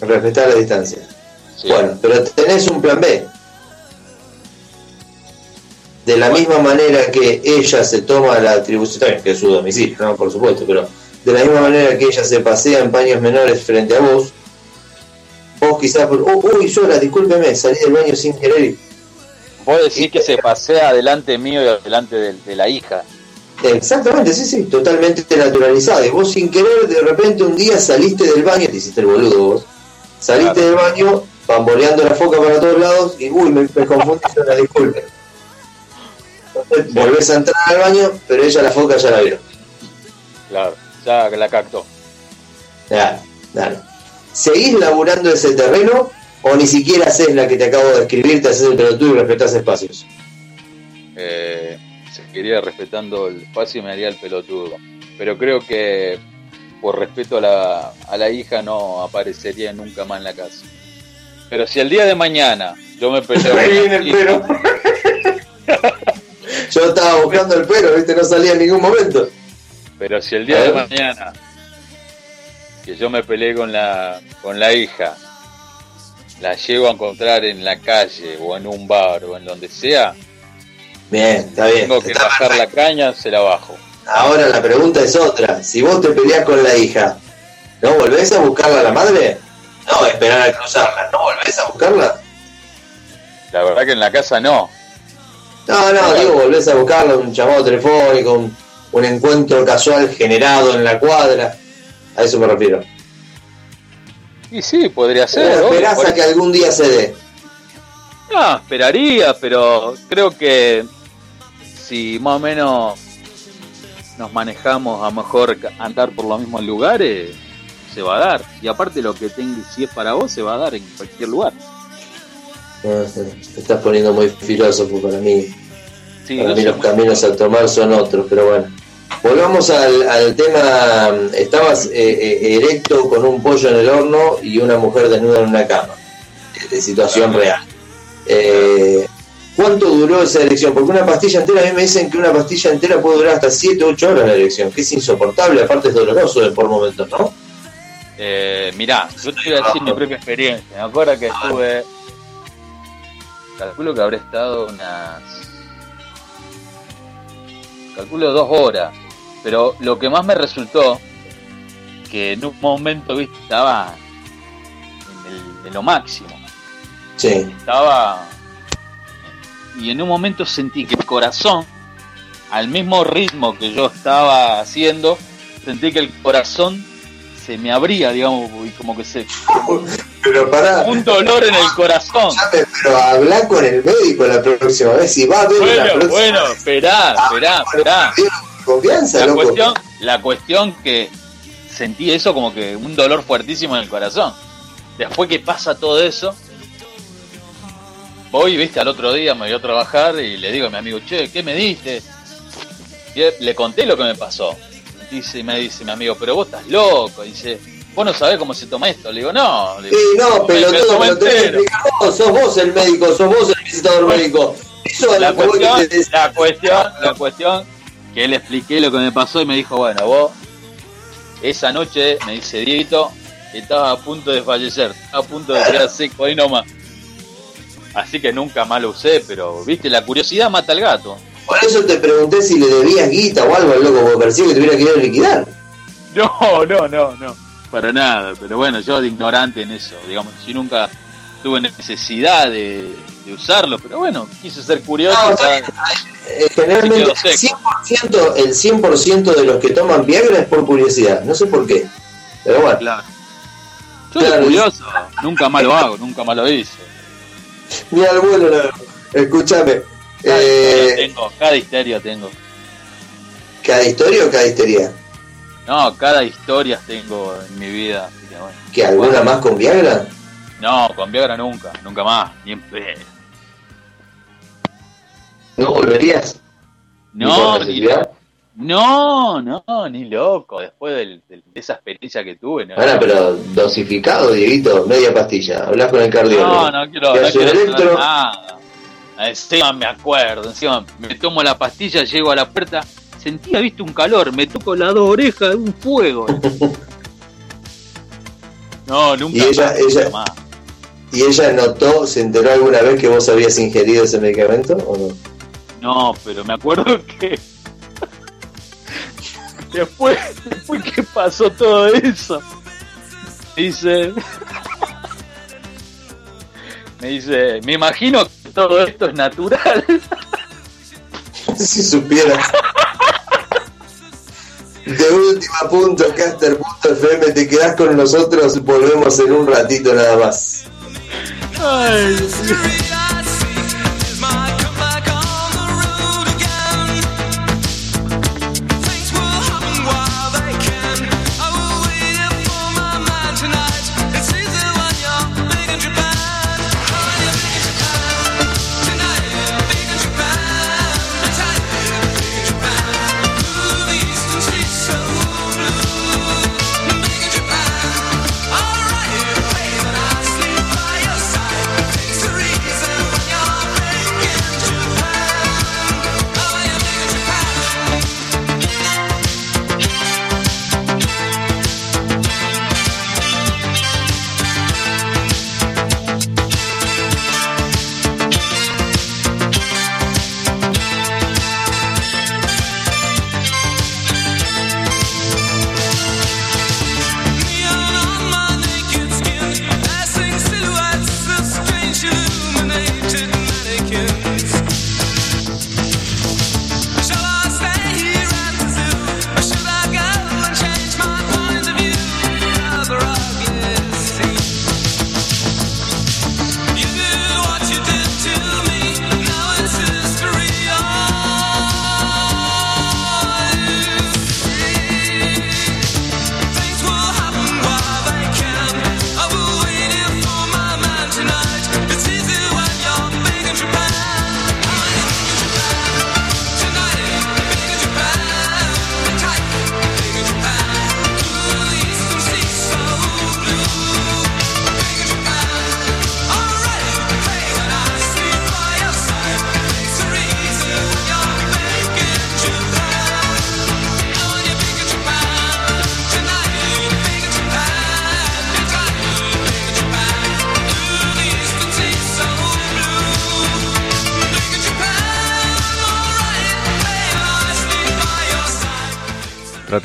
Speaker 4: Respetar la distancia.
Speaker 2: Sí.
Speaker 4: Bueno, pero tenés un plan B. De la misma manera que ella se toma la atribución, que es su domicilio, ¿no? por supuesto, pero de la misma manera que ella se pasea en paños menores frente a vos, vos quizás, por, "Oh, uy, llora, discúlpeme, salí del baño sin querer. y-".
Speaker 2: Vos decís que se pasea delante mío y delante de, de la hija.
Speaker 4: Exactamente, sí, sí, totalmente naturalizado. Y vos sin querer, de repente un día saliste del baño, te hiciste el boludo vos, saliste
Speaker 2: Claro.
Speaker 4: del baño, bamboleando la foca para todos lados, y uy, me, me confundí, llora, disculpe. Entonces, volvés a entrar al baño, pero ella la foca ya la vio.
Speaker 2: Claro, ya la captó.
Speaker 4: Claro, claro. ¿Seguís laburando ese terreno o ni siquiera haces la que te acabo de escribir, te haces el pelotudo y respetás espacios?
Speaker 2: Eh, seguiría respetando el espacio y me haría el pelotudo. Pero creo que por respeto a la, a la hija no aparecería nunca más en la casa. Pero si el día de mañana yo me peleo
Speaker 4: viene el pero. Yo estaba buscando el pero, viste, no salía en ningún momento.
Speaker 2: Pero si el día de mañana que yo me peleé con la con la hija, la llego a encontrar en la calle o en un bar o en donde sea,
Speaker 4: Bien, está bien.
Speaker 2: tengo que
Speaker 4: está
Speaker 2: bajar la caña, se la bajo.
Speaker 4: Ahora la pregunta es otra. Si vos te peleás con la hija, ¿no volvés a buscarla a la madre? No, esperar a cruzarla. ¿No volvés a buscarla?
Speaker 2: La verdad que en la casa no.
Speaker 4: No, no, digo, volvés a buscarla, un llamado telefónico, un, un encuentro casual generado en la cuadra. A eso me refiero.
Speaker 2: Y sí, podría ser. obvio,
Speaker 4: esperás
Speaker 2: por
Speaker 4: a que algún día se dé.
Speaker 2: No, esperaría, pero creo que si más o menos nos manejamos a mejor andar por los mismos lugares, se va a dar. Y aparte lo que tenga, si es para vos, se va a dar en cualquier lugar.
Speaker 4: No sé, te estás poniendo muy filósofo para mí.
Speaker 2: Sí,
Speaker 4: para
Speaker 2: no
Speaker 4: mí los caminos a tomar son otros, pero bueno. Volvamos al, al tema, estabas eh, eh, erecto con un pollo en el horno y una mujer desnuda en una cama, de situación real. Eh, ¿Cuánto duró esa erección? Porque una pastilla entera, a mí me dicen que una pastilla entera puede durar hasta 7 8 horas la erección, que es insoportable, aparte es doloroso de por momentos, ¿no?
Speaker 2: Eh, mirá, yo te voy a decir mi propia experiencia. Me acuerdo que estuve. Calculo que habré estado unas. Calculo dos horas. Pero lo que más me resultó. Que en un momento, viste, estaba. En, el- en lo máximo.
Speaker 4: Sí.
Speaker 2: Estaba. Y en un momento sentí que el corazón. Al mismo ritmo que yo estaba haciendo. Sentí que el corazón se me abría, digamos, y como que se
Speaker 4: Pero pará,
Speaker 2: un dolor en el corazón.
Speaker 4: escuchame, pero habla con el médico la próxima vez, si va a ver la
Speaker 2: Bueno,
Speaker 4: próxima
Speaker 2: bueno,
Speaker 4: vez,
Speaker 2: esperá, esperá, esperá.
Speaker 4: confianza,
Speaker 2: La
Speaker 4: loco.
Speaker 2: cuestión, la cuestión que sentí eso como que un dolor fuertísimo en el corazón. Después que pasa todo eso, voy, viste, al otro día me voy a trabajar y le digo a mi amigo, che, ¿qué me diste? Y le conté lo que me pasó. Dice, me dice mi amigo, pero vos estás loco. Dice, vos no sabés cómo se toma esto. Le digo, no. Le digo,
Speaker 4: Sí, no, pero
Speaker 2: me
Speaker 4: todo
Speaker 2: tomé
Speaker 4: me lo tenés que
Speaker 2: entero.
Speaker 4: explicar vos, sos vos el médico, sos vos el visitador médico. Eso es
Speaker 2: la
Speaker 4: lo
Speaker 2: cuestión, la cuestión, la cuestión que le expliqué lo que me pasó y me dijo, bueno, vos esa noche me dice Dieguito, estaba a punto de fallecer, estaba a punto de quedar seco ahí nomás. Así que nunca más lo usé, pero viste, la curiosidad mata al gato.
Speaker 4: Por eso te pregunté si le debías guita o algo al loco, porque parecía que te hubiera querido liquidar.
Speaker 2: No, no, no, no. Para nada, pero bueno, yo de ignorante en eso, digamos, yo nunca tuve necesidad de, de usarlo, pero bueno, quise ser curioso.
Speaker 4: No. Eh, generalmente el
Speaker 2: seco.
Speaker 4: 100%, el 100 de los que toman Viagra es por curiosidad, no sé por qué. Pero bueno,
Speaker 2: Claro. Yo soy
Speaker 5: Claro.
Speaker 2: curioso, nunca más lo hago, nunca más lo hice.
Speaker 5: Ni al vuelo, no. Escúchame.
Speaker 2: Cada
Speaker 5: Eh,
Speaker 2: tengo, cada historia tengo.
Speaker 5: ¿Cada historia o cada histeria?
Speaker 2: No, cada historia tengo en mi vida. así que bueno.
Speaker 5: ¿Que alguna
Speaker 2: Bueno,
Speaker 5: más con Viagra?
Speaker 2: No, con Viagra nunca, nunca más. Ni en.
Speaker 5: ¿No volverías?
Speaker 2: No,
Speaker 5: ¿Ni
Speaker 2: no, no, ni loco. Después del- del- de esa experiencia que tuve, no.
Speaker 5: Ahora, pero dosificado, Dieguito, media pastilla. Hablas con el
Speaker 2: No,
Speaker 5: cardiólogo.
Speaker 2: no quiero, no quiero
Speaker 5: electro.
Speaker 2: saber nada. Encima me acuerdo, encima me tomo la pastilla, llego a la puerta, sentía, viste, un calor, me toco las dos orejas, un fuego. No, nunca
Speaker 5: Y ella-
Speaker 2: más,
Speaker 5: ella-
Speaker 2: nunca más.
Speaker 5: ¿Y ella notó, se enteró alguna vez que vos habías ingerido ese medicamento o no?
Speaker 2: No, pero me acuerdo que después, después que pasó todo eso, dice, me dice, me imagino que todo esto es natural.
Speaker 5: si supiera. De última punto, caster.fm, te quedás con nosotros, volvemos en un ratito nada más.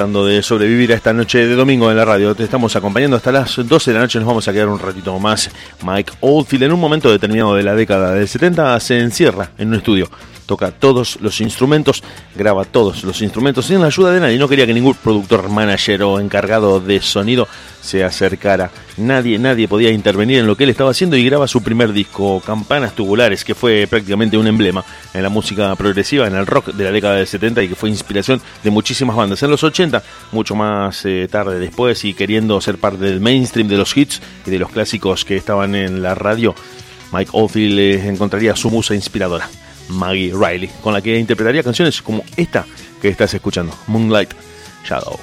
Speaker 1: Tratando de sobrevivir a esta noche de domingo en la radio. Te estamos acompañando hasta las 12 de la noche, nos vamos a quedar un ratito más. Mike Oldfield en un momento determinado de la década del 70 se encierra en un estudio, toca todos los instrumentos, graba todos los instrumentos sin la ayuda de nadie. No quería que ningún productor, manager o encargado de sonido se acercara. Nadie, nadie podía intervenir en lo que él estaba haciendo y graba su primer disco, Campanas Tubulares, que fue prácticamente un emblema en la música progresiva, en el rock de la década del 70 y que fue inspiración de muchísimas bandas. En los 80, mucho más eh, tarde después y queriendo ser parte del mainstream de los hits y de los clásicos que estaban en la radio, Mike Oldfield eh, encontraría su musa inspiradora, Maggie Riley, con la que interpretaría canciones como esta que estás escuchando, Moonlight Shadow.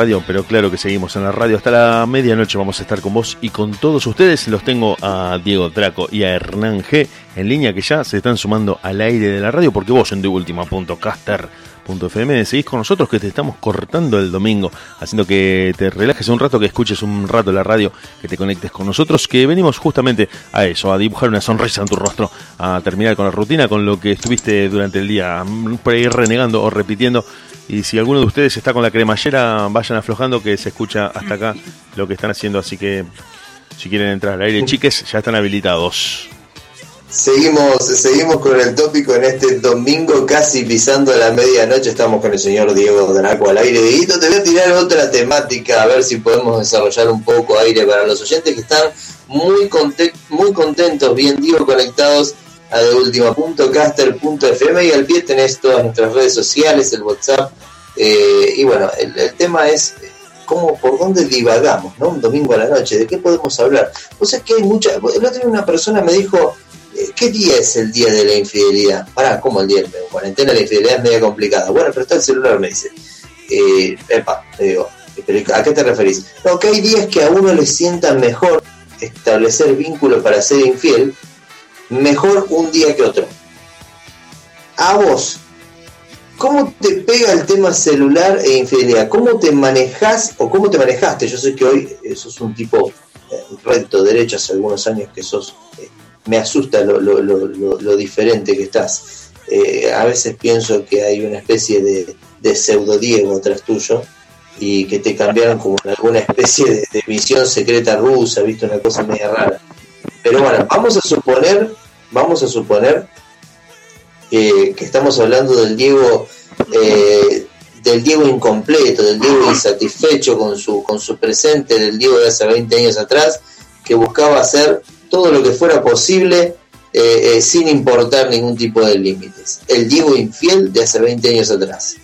Speaker 1: Radio, pero claro que seguimos en la radio. Hasta la medianoche vamos a estar con vos y con todos ustedes. Los tengo a Diego Draco y a Hernán G en línea que ya se están sumando al aire de la radio porque vos en Última.caster.fm seguís con nosotros que te estamos cortando el domingo, haciendo que te relajes un rato, que escuches un rato la radio, que te conectes con nosotros, que venimos justamente a eso, a dibujar una sonrisa en tu rostro, a terminar con la rutina, con lo que estuviste durante el día mm, por ahí renegando o repitiendo. Y si alguno de ustedes está con la cremallera, vayan aflojando que se escucha hasta acá lo que están haciendo. Así que si quieren entrar al aire, chiques, ya están habilitados.
Speaker 4: Seguimos, seguimos con el tópico en este domingo, casi pisando la medianoche. Estamos con el señor Diego Draco al aire. Dieguito, te voy a tirar otra temática, a ver si podemos desarrollar un poco aire para los oyentes que están muy, conte- muy contentos, bien digo, conectados a de última.caster.fm y al pie tenés todas nuestras redes sociales, el WhatsApp. eh, y bueno, el, el tema es eh, cómo, por dónde divagamos, ¿no? Un domingo a la noche, ¿de qué podemos hablar? O sea, que hay mucha. El otro día una persona me dijo. eh, ¿Qué día es el día de la infidelidad? Pará, ¿cómo el día la cuarentena? La infidelidad es media complicada. Bueno, pero está el celular, me dice. Eh, epa, le digo, ¿pero ¿a qué te referís? No, que hay días que a uno le sienta mejor establecer vínculo para ser infiel, mejor un día que otro. A vos, ¿cómo te pega el tema celular e infidelidad? ¿Cómo te manejás o cómo te manejaste? Yo sé que hoy eh, sos un tipo eh, recto, derecho, hace algunos años que sos... eh, me asusta lo, lo- lo- lo- diferente que estás. A veces pienso que hay una especie de, de pseudo Diego atrás tuyo y que te cambiaron como en alguna especie de, de misión secreta rusa, viste una cosa media rara. Pero bueno, vamos a suponer, vamos a suponer que, estamos hablando del Diego, eh, del Diego incompleto, del Diego insatisfecho con su, con su presente, del Diego de hace 20 años atrás, que buscaba hacer todo lo que fuera posible eh, eh, sin importar ningún tipo de límites. El Diego infiel de hace 20 años atrás.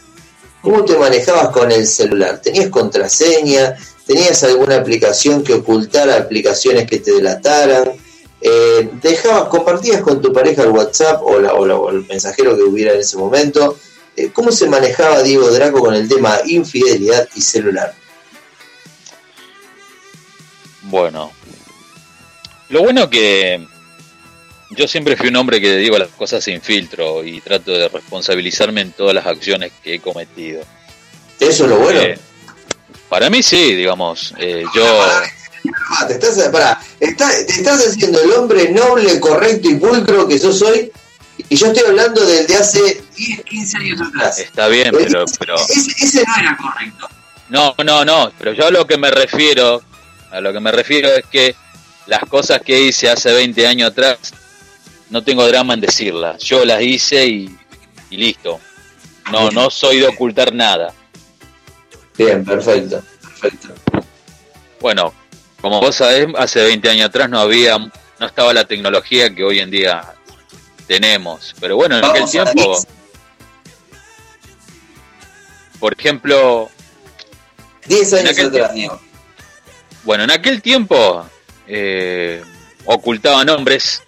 Speaker 4: ¿Cómo te manejabas con el celular? ¿Tenías contraseña? ¿Tenías alguna aplicación que ocultara aplicaciones que te delataran? Eh, dejabas, compartías con tu pareja el WhatsApp o, la- o la- o el mensajero que hubiera en ese momento. Eh, ¿Cómo se manejaba Diego Draco con el tema infidelidad y celular?
Speaker 2: Bueno, lo bueno que yo siempre fui un hombre que digo las cosas sin filtro y trato de responsabilizarme en todas las acciones que he cometido.
Speaker 4: Eso es lo bueno.
Speaker 2: Eh, para mí sí, digamos, eh, yo
Speaker 4: Ah, te estás, pará, está- te estás haciendo el hombre noble, correcto y pulcro que sos hoy. Y yo estoy hablando del de hace 10, 15 años atrás.
Speaker 2: está bien, pero, pero
Speaker 4: Ese, ese no era correcto.
Speaker 2: no, no, no, pero yo a lo que me refiero, a lo que me refiero es que las cosas que hice hace 20 años atrás no tengo drama en decirlas. Yo las hice y, y listo. No, no soy de ocultar nada.
Speaker 4: Bien, perfecto, perfecto.
Speaker 2: Bueno, como vos sabés, hace 20 años atrás no había, no estaba la tecnología que hoy en día tenemos. Pero bueno, en aquel tiempo, por ejemplo,
Speaker 4: 10
Speaker 2: En
Speaker 4: años atrás,
Speaker 2: tiempo. Bueno, en aquel tiempo eh, ocultaba nombres,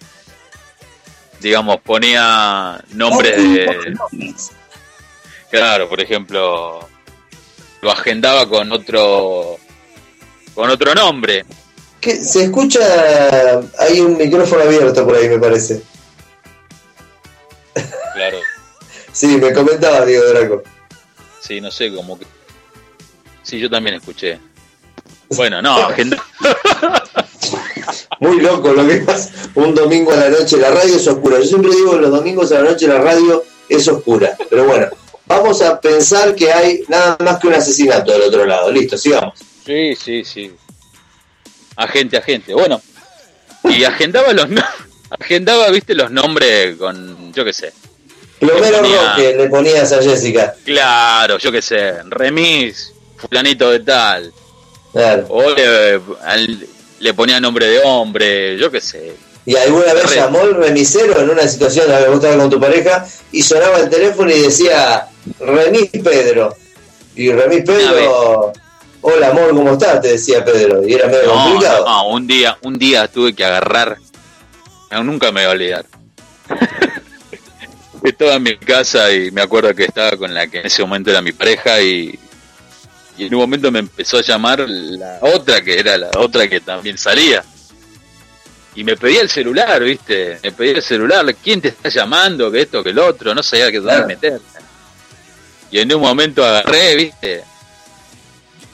Speaker 2: digamos, ponía nombres de, claro, por ejemplo, lo agendaba con otro, con otro nombre.
Speaker 4: ¿Qué? Se escucha, hay un micrófono abierto por ahí, me parece.
Speaker 2: Claro,
Speaker 4: Sí, me comentaba Diego Draco.
Speaker 2: sí, no sé, como que, sí, yo también escuché. Bueno, no, agenda,
Speaker 4: Muy loco lo que pasa. Un domingo a la noche la radio es oscura. Yo siempre digo que los domingos a la noche la radio es oscura. Pero bueno, vamos a pensar que hay nada más que un asesinato del otro lado. Listo, sigamos.
Speaker 2: Sí, sí, sí. Agente, agente. Bueno, y agendaba los no- agendaba, viste, los nombres con, yo qué sé.
Speaker 4: Plomero Roque le ponías a Jessica.
Speaker 2: Claro, yo qué sé. Remis, fulanito de tal.
Speaker 4: Claro.
Speaker 2: O le, le ponía nombre de hombre, yo qué sé.
Speaker 4: Y alguna vez
Speaker 2: Re-
Speaker 4: llamó el remisero en una situación la que vos estabas con tu pareja y sonaba el teléfono y decía Remis Pedro. Y Remis Pedro, hola amor, ¿cómo estás? Te decía Pedro. Y era medio
Speaker 2: No,
Speaker 4: complicado.
Speaker 2: no, un día, un día tuve que agarrar. no, nunca me voy a olvidar. Estaba en mi casa y me acuerdo que estaba con la que en ese momento era mi pareja y, Y en un momento me empezó a llamar la otra, que era la otra que también salía. Y me pedía el celular, ¿viste? Me pedía el celular. ¿Quién te está llamando? Que esto, que el otro. No sabía qué dónde meterme. Y en un momento agarré, ¿viste?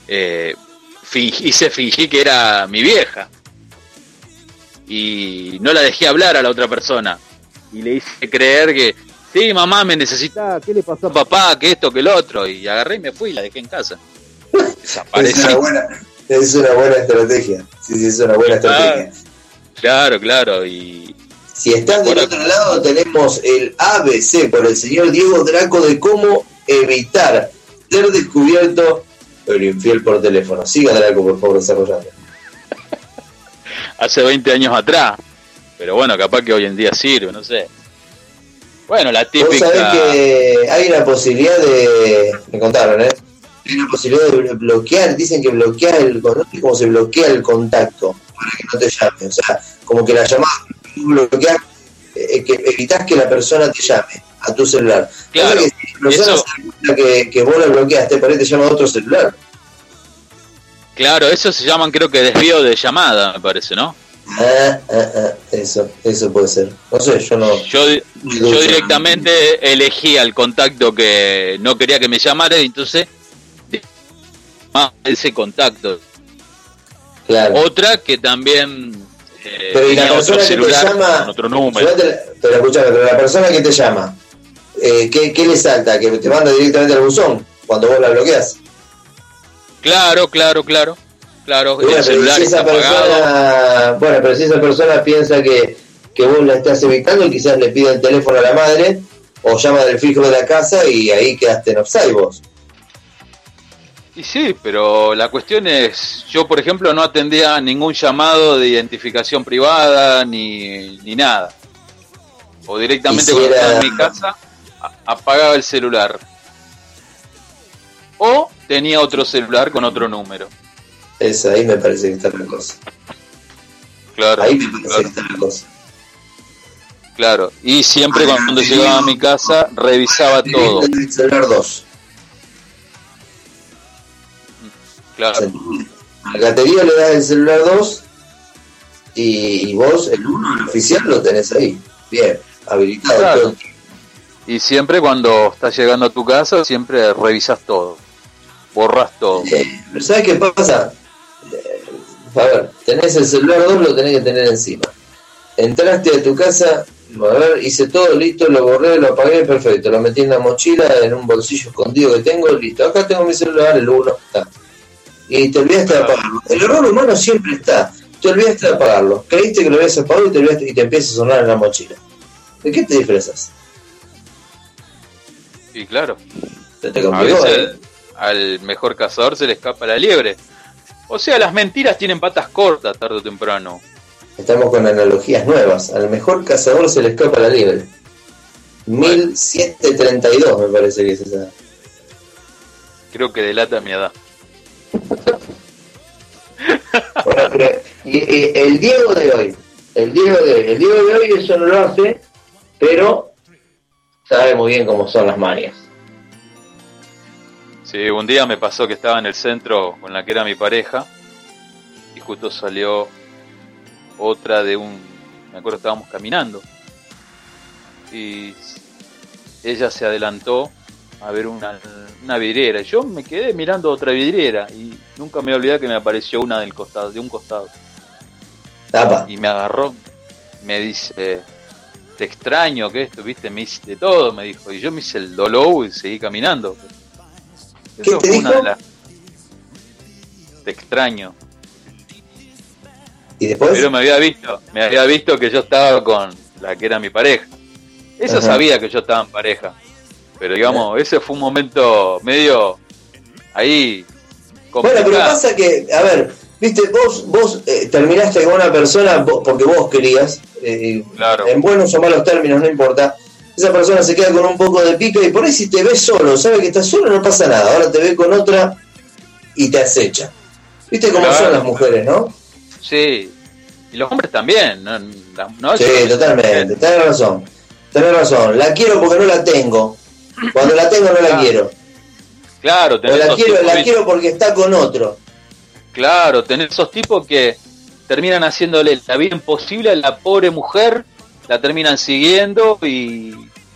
Speaker 2: Eh, fingí, hice fingí que era mi vieja. Y no la dejé hablar a la otra persona. Y le hice creer que, sí, mamá, me necesitaba. ¿Qué le pasó a papá? Que esto, que el otro. Y agarré y me fui y la dejé en casa.
Speaker 4: Es una buena, es una buena estrategia. Sí, sí, es una buena estrategia.
Speaker 2: Claro, claro. Y
Speaker 4: Si estás del otro lado, tenemos el ABC por el señor Diego Draco de cómo evitar ser descubierto pero infiel por teléfono. Siga Draco, por favor, desarrollando.
Speaker 2: hace 20 años atrás. Pero bueno, capaz que hoy en día sirve, no sé. Bueno, la
Speaker 4: Vos
Speaker 2: típica.
Speaker 4: sabés que hay una posibilidad de. Me contaron, ¿eh? Hay una posibilidad de bloquear. Dicen que bloquear el. Sé cómo se bloquea el contacto para que no te llame. O sea, como que la llamada bloquear. eh, que evitas que la persona te llame a tu celular.
Speaker 2: Claro,
Speaker 4: que si
Speaker 2: eso-
Speaker 4: que, que vos la bloqueaste, para te llama a otro celular.
Speaker 2: Claro, eso se llaman, creo que desvío de llamada, me parece, ¿no?
Speaker 4: Ah, ah, ah, eso, eso puede ser. No sé, yo no.
Speaker 2: Yo, yo directamente elegí al contacto que no quería que me llamara y entonces ese contacto.
Speaker 4: Claro.
Speaker 2: Otra que también eh,
Speaker 4: Pero y la persona que te llama,
Speaker 2: otro número.
Speaker 4: Te- pero escuchame, pero la persona que te llama, eh, ¿qué, ¿qué le salta? Que te manda directamente al buzón cuando vos la bloqueas.
Speaker 2: Claro, claro, claro. Claro,
Speaker 4: Bueno,
Speaker 2: el celular
Speaker 4: si esa
Speaker 2: está
Speaker 4: persona, bueno, pero si esa persona piensa que, que vos la estás evitando, quizás le pide el teléfono a la madre o llama del fijo de la casa y ahí quedaste en offside vos.
Speaker 2: Y sí, pero la cuestión es, yo por ejemplo no atendía ningún llamado de identificación privada ni, ni nada. O directamente
Speaker 4: si
Speaker 2: cuando
Speaker 4: era-
Speaker 2: estaba en mi casa apagaba el celular. O tenía otro celular con otro número.
Speaker 4: Esa, ahí me parece que está la cosa.
Speaker 2: Claro,
Speaker 4: Ahí me parece
Speaker 2: claro,
Speaker 4: que está la cosa.
Speaker 2: claro. Y siempre cuando llegaba a mi casa revisaba todo.
Speaker 4: El celular 2.
Speaker 2: Claro,
Speaker 4: Al caterío le das el celular 2 y, y vos, el 1, el oficial, lo tenés ahí. Bien, habilitado.
Speaker 2: Claro. Y siempre cuando estás llegando a tu casa siempre revisas todo. Borras todo.
Speaker 4: Pero ¿sabes qué pasa? Eh, a ver, tenés el celular 2, lo tenés que tener encima. Entraste a tu casa, a ver, hice todo listo, lo borré, lo apagué, perfecto. Lo metí en la mochila, en un bolsillo escondido que tengo, listo. Acá tengo mi celular, el 1, está. Y te olvidaste de apagarlo. El error humano siempre está. Te olvidaste de apagarlo. Creíste que lo habías apagado y te, olvidaste, y te empieza a sonar en la mochila. ¿De qué te disfrazas?
Speaker 2: Y claro.
Speaker 4: Se te
Speaker 2: A
Speaker 4: complicó,
Speaker 2: veces
Speaker 4: ¿eh?
Speaker 2: al mejor cazador se le escapa la liebre. O sea, las mentiras tienen patas cortas tarde o temprano.
Speaker 4: Estamos con analogías nuevas. Al mejor cazador se le escapa la liebre. 1732 me parece que es esa.
Speaker 2: Creo que delata mi edad.
Speaker 4: Bueno, pero, y, y el Diego de hoy, el Diego de hoy, el Diego de hoy eso no lo hace, pero sabe muy bien cómo son las manias.
Speaker 2: Sí, un día me pasó que estaba en el centro con la que era mi pareja y justo salió otra de un... Me acuerdo estábamos caminando y ella se adelantó a ver una, una vidriera. Y yo me quedé mirando otra vidriera y nunca me olvidé que me apareció una del costado, de un costado.
Speaker 4: Tapa.
Speaker 2: y me agarró, me dice, te extraño que esto, viste, me hice de todo, me dijo, y yo me hice el dolor y seguí caminando.
Speaker 4: ¿Qué te
Speaker 2: fue una
Speaker 4: dijo?
Speaker 2: de las- Te extraño.
Speaker 4: Y después,
Speaker 2: Pero me había visto, me había visto que yo estaba con la que era mi pareja. Ella
Speaker 4: Ajá.
Speaker 2: sabía que yo estaba en pareja. Pero digamos, ese fue un momento medio ahí
Speaker 4: bueno, pero
Speaker 2: complicado.
Speaker 4: pasa que, a ver, viste, vos, vos eh, terminaste con una persona vos- porque vos querías, eh,
Speaker 2: Claro.
Speaker 4: en buenos o malos términos, no importa. Esa persona se queda con un poco de pica y por ahí si te ves solo, sabe que estás solo, no pasa nada. Ahora te ve con otra y te acecha. ¿Viste cómo
Speaker 2: Claro.
Speaker 4: son las mujeres, no?
Speaker 2: Sí. Y los hombres también, ¿no? La- no,
Speaker 4: Sí, totalmente, tenés razón. Tenés razón. La quiero porque no la tengo. Cuando la tengo no la quiero.
Speaker 2: Claro,
Speaker 4: O
Speaker 2: tenés
Speaker 4: la
Speaker 2: esos
Speaker 4: quiero, la quiero porque está con otro.
Speaker 2: Claro, tenés esos tipos que terminan haciéndole la vida imposible a la pobre mujer, la terminan siguiendo y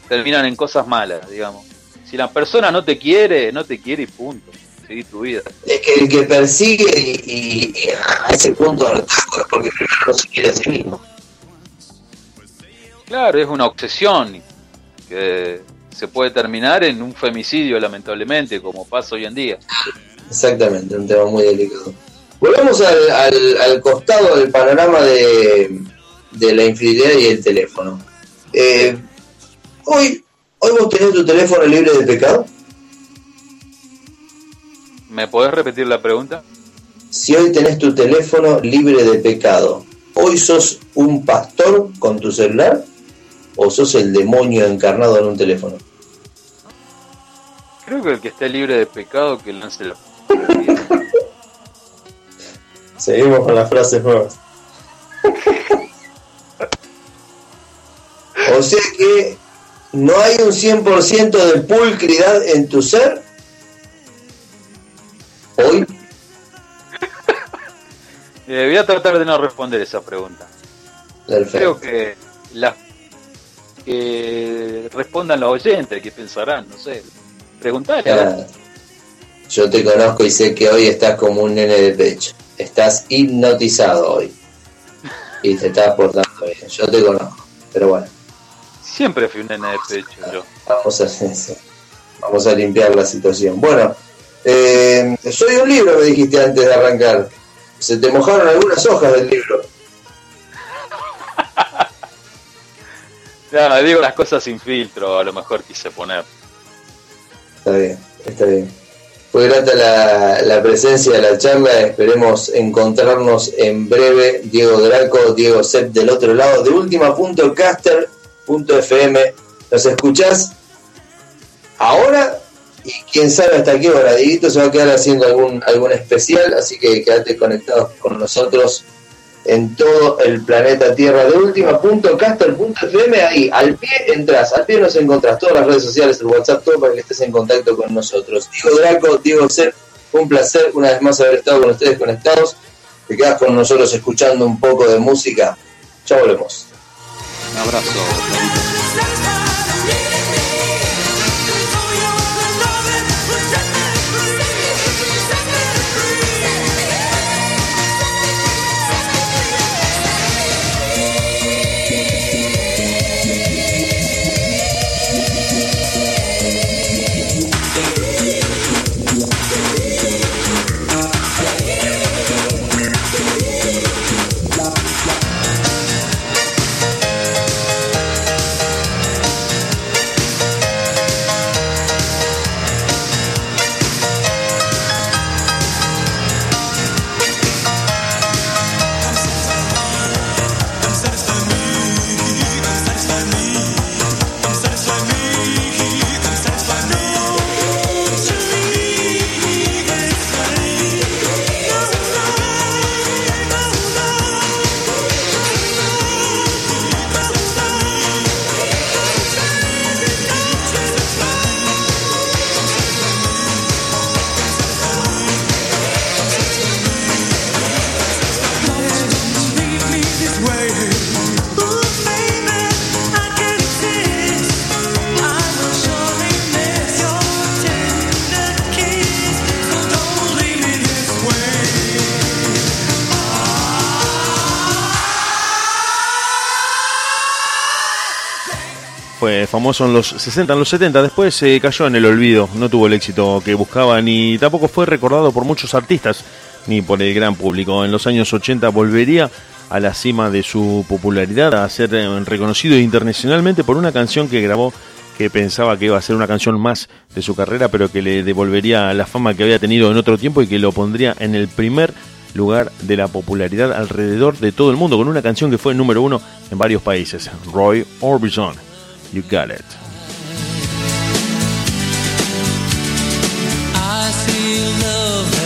Speaker 2: terminan en cosas malas, digamos. Si la persona no te quiere, no te quiere y punto. Seguí tu vida.
Speaker 4: Es que el que persigue y, y- y a ese punto hartazgo es porque primero no se quiere a sí mismo.
Speaker 2: Claro, es una obsesión que se puede terminar en un femicidio, lamentablemente, como pasa hoy en día.
Speaker 4: Exactamente, un tema muy delicado. Volvemos al, al- al costado del panorama de, de la infidelidad y el teléfono. Eh, hoy, hoy vos tenés tu teléfono libre de pecado.
Speaker 2: ¿Me podés repetir la pregunta?
Speaker 4: Si hoy tenés tu teléfono libre de pecado, ¿hoy sos un pastor con tu celular? ¿O sos el demonio encarnado en un teléfono?
Speaker 2: Creo que el que esté libre de pecado que lance la...
Speaker 4: Seguimos con las frases nuevas. o sea que no hay un 100% de pulcridad en tu ser. Hoy,
Speaker 2: Eh, voy a tratar de no responder esa pregunta. Creo
Speaker 4: perfecto.
Speaker 2: que las que respondan los oyentes, que pensarán, no sé. Preguntale.
Speaker 4: Claro. Yo te conozco y sé que hoy estás como un nene de pecho. Estás hipnotizado hoy. Y te estás portando bien. Yo te conozco. Pero bueno.
Speaker 2: Siempre fui un nene de pecho yo.
Speaker 4: Vamos a, vamos a limpiar la situación. Bueno, eh, soy un libro, me dijiste antes de arrancar. Se te mojaron algunas hojas del libro.
Speaker 2: No, digo las cosas sin filtro, a lo mejor quise poner.
Speaker 4: Está bien, está bien. Fue grata la, la presencia de la charla. Esperemos encontrarnos en breve. Diego Draco, Diego Sepp del otro lado de última.caster.fm. ¿Nos escuchás ahora? Y quién sabe hasta qué hora. Dieguito se va a quedar haciendo algún, algún especial, así que quédate conectados con nosotros en todo el planeta Tierra de última.caster.fm ahí, al pie entras, al pie nos encontrás, todas las redes sociales, el WhatsApp, todo para que estés en contacto con nosotros. Diego Draco, Diego Ser, un placer una vez más haber estado con ustedes conectados. Te quedas con nosotros escuchando un poco de música. Ya volvemos.
Speaker 2: Un abrazo.
Speaker 1: Famoso en los 60, en los 70, después eh, cayó en el olvido, no tuvo el éxito que buscaba ni tampoco fue recordado por muchos artistas ni por el gran público. En los años 80 volvería a la cima de su popularidad, a ser eh, reconocido internacionalmente por una canción que grabó que pensaba que iba a ser una canción más de su carrera, pero que le devolvería la fama que había tenido en otro tiempo y que lo pondría en el primer lugar de la popularidad alrededor de todo el mundo, con una canción que fue número uno en varios países, Roy Orbison. You got it.
Speaker 5: I love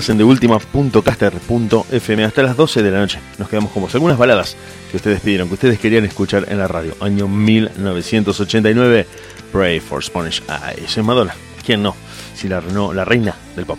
Speaker 1: podcast en hasta las 12 de la noche. Nos quedamos con vos. Algunas baladas que ustedes pidieron, que ustedes querían escuchar en la radio. Año 1989, Pray for Spanish Eyes. Es Madonna. ¿Quién no? Si la, no, la reina del pop.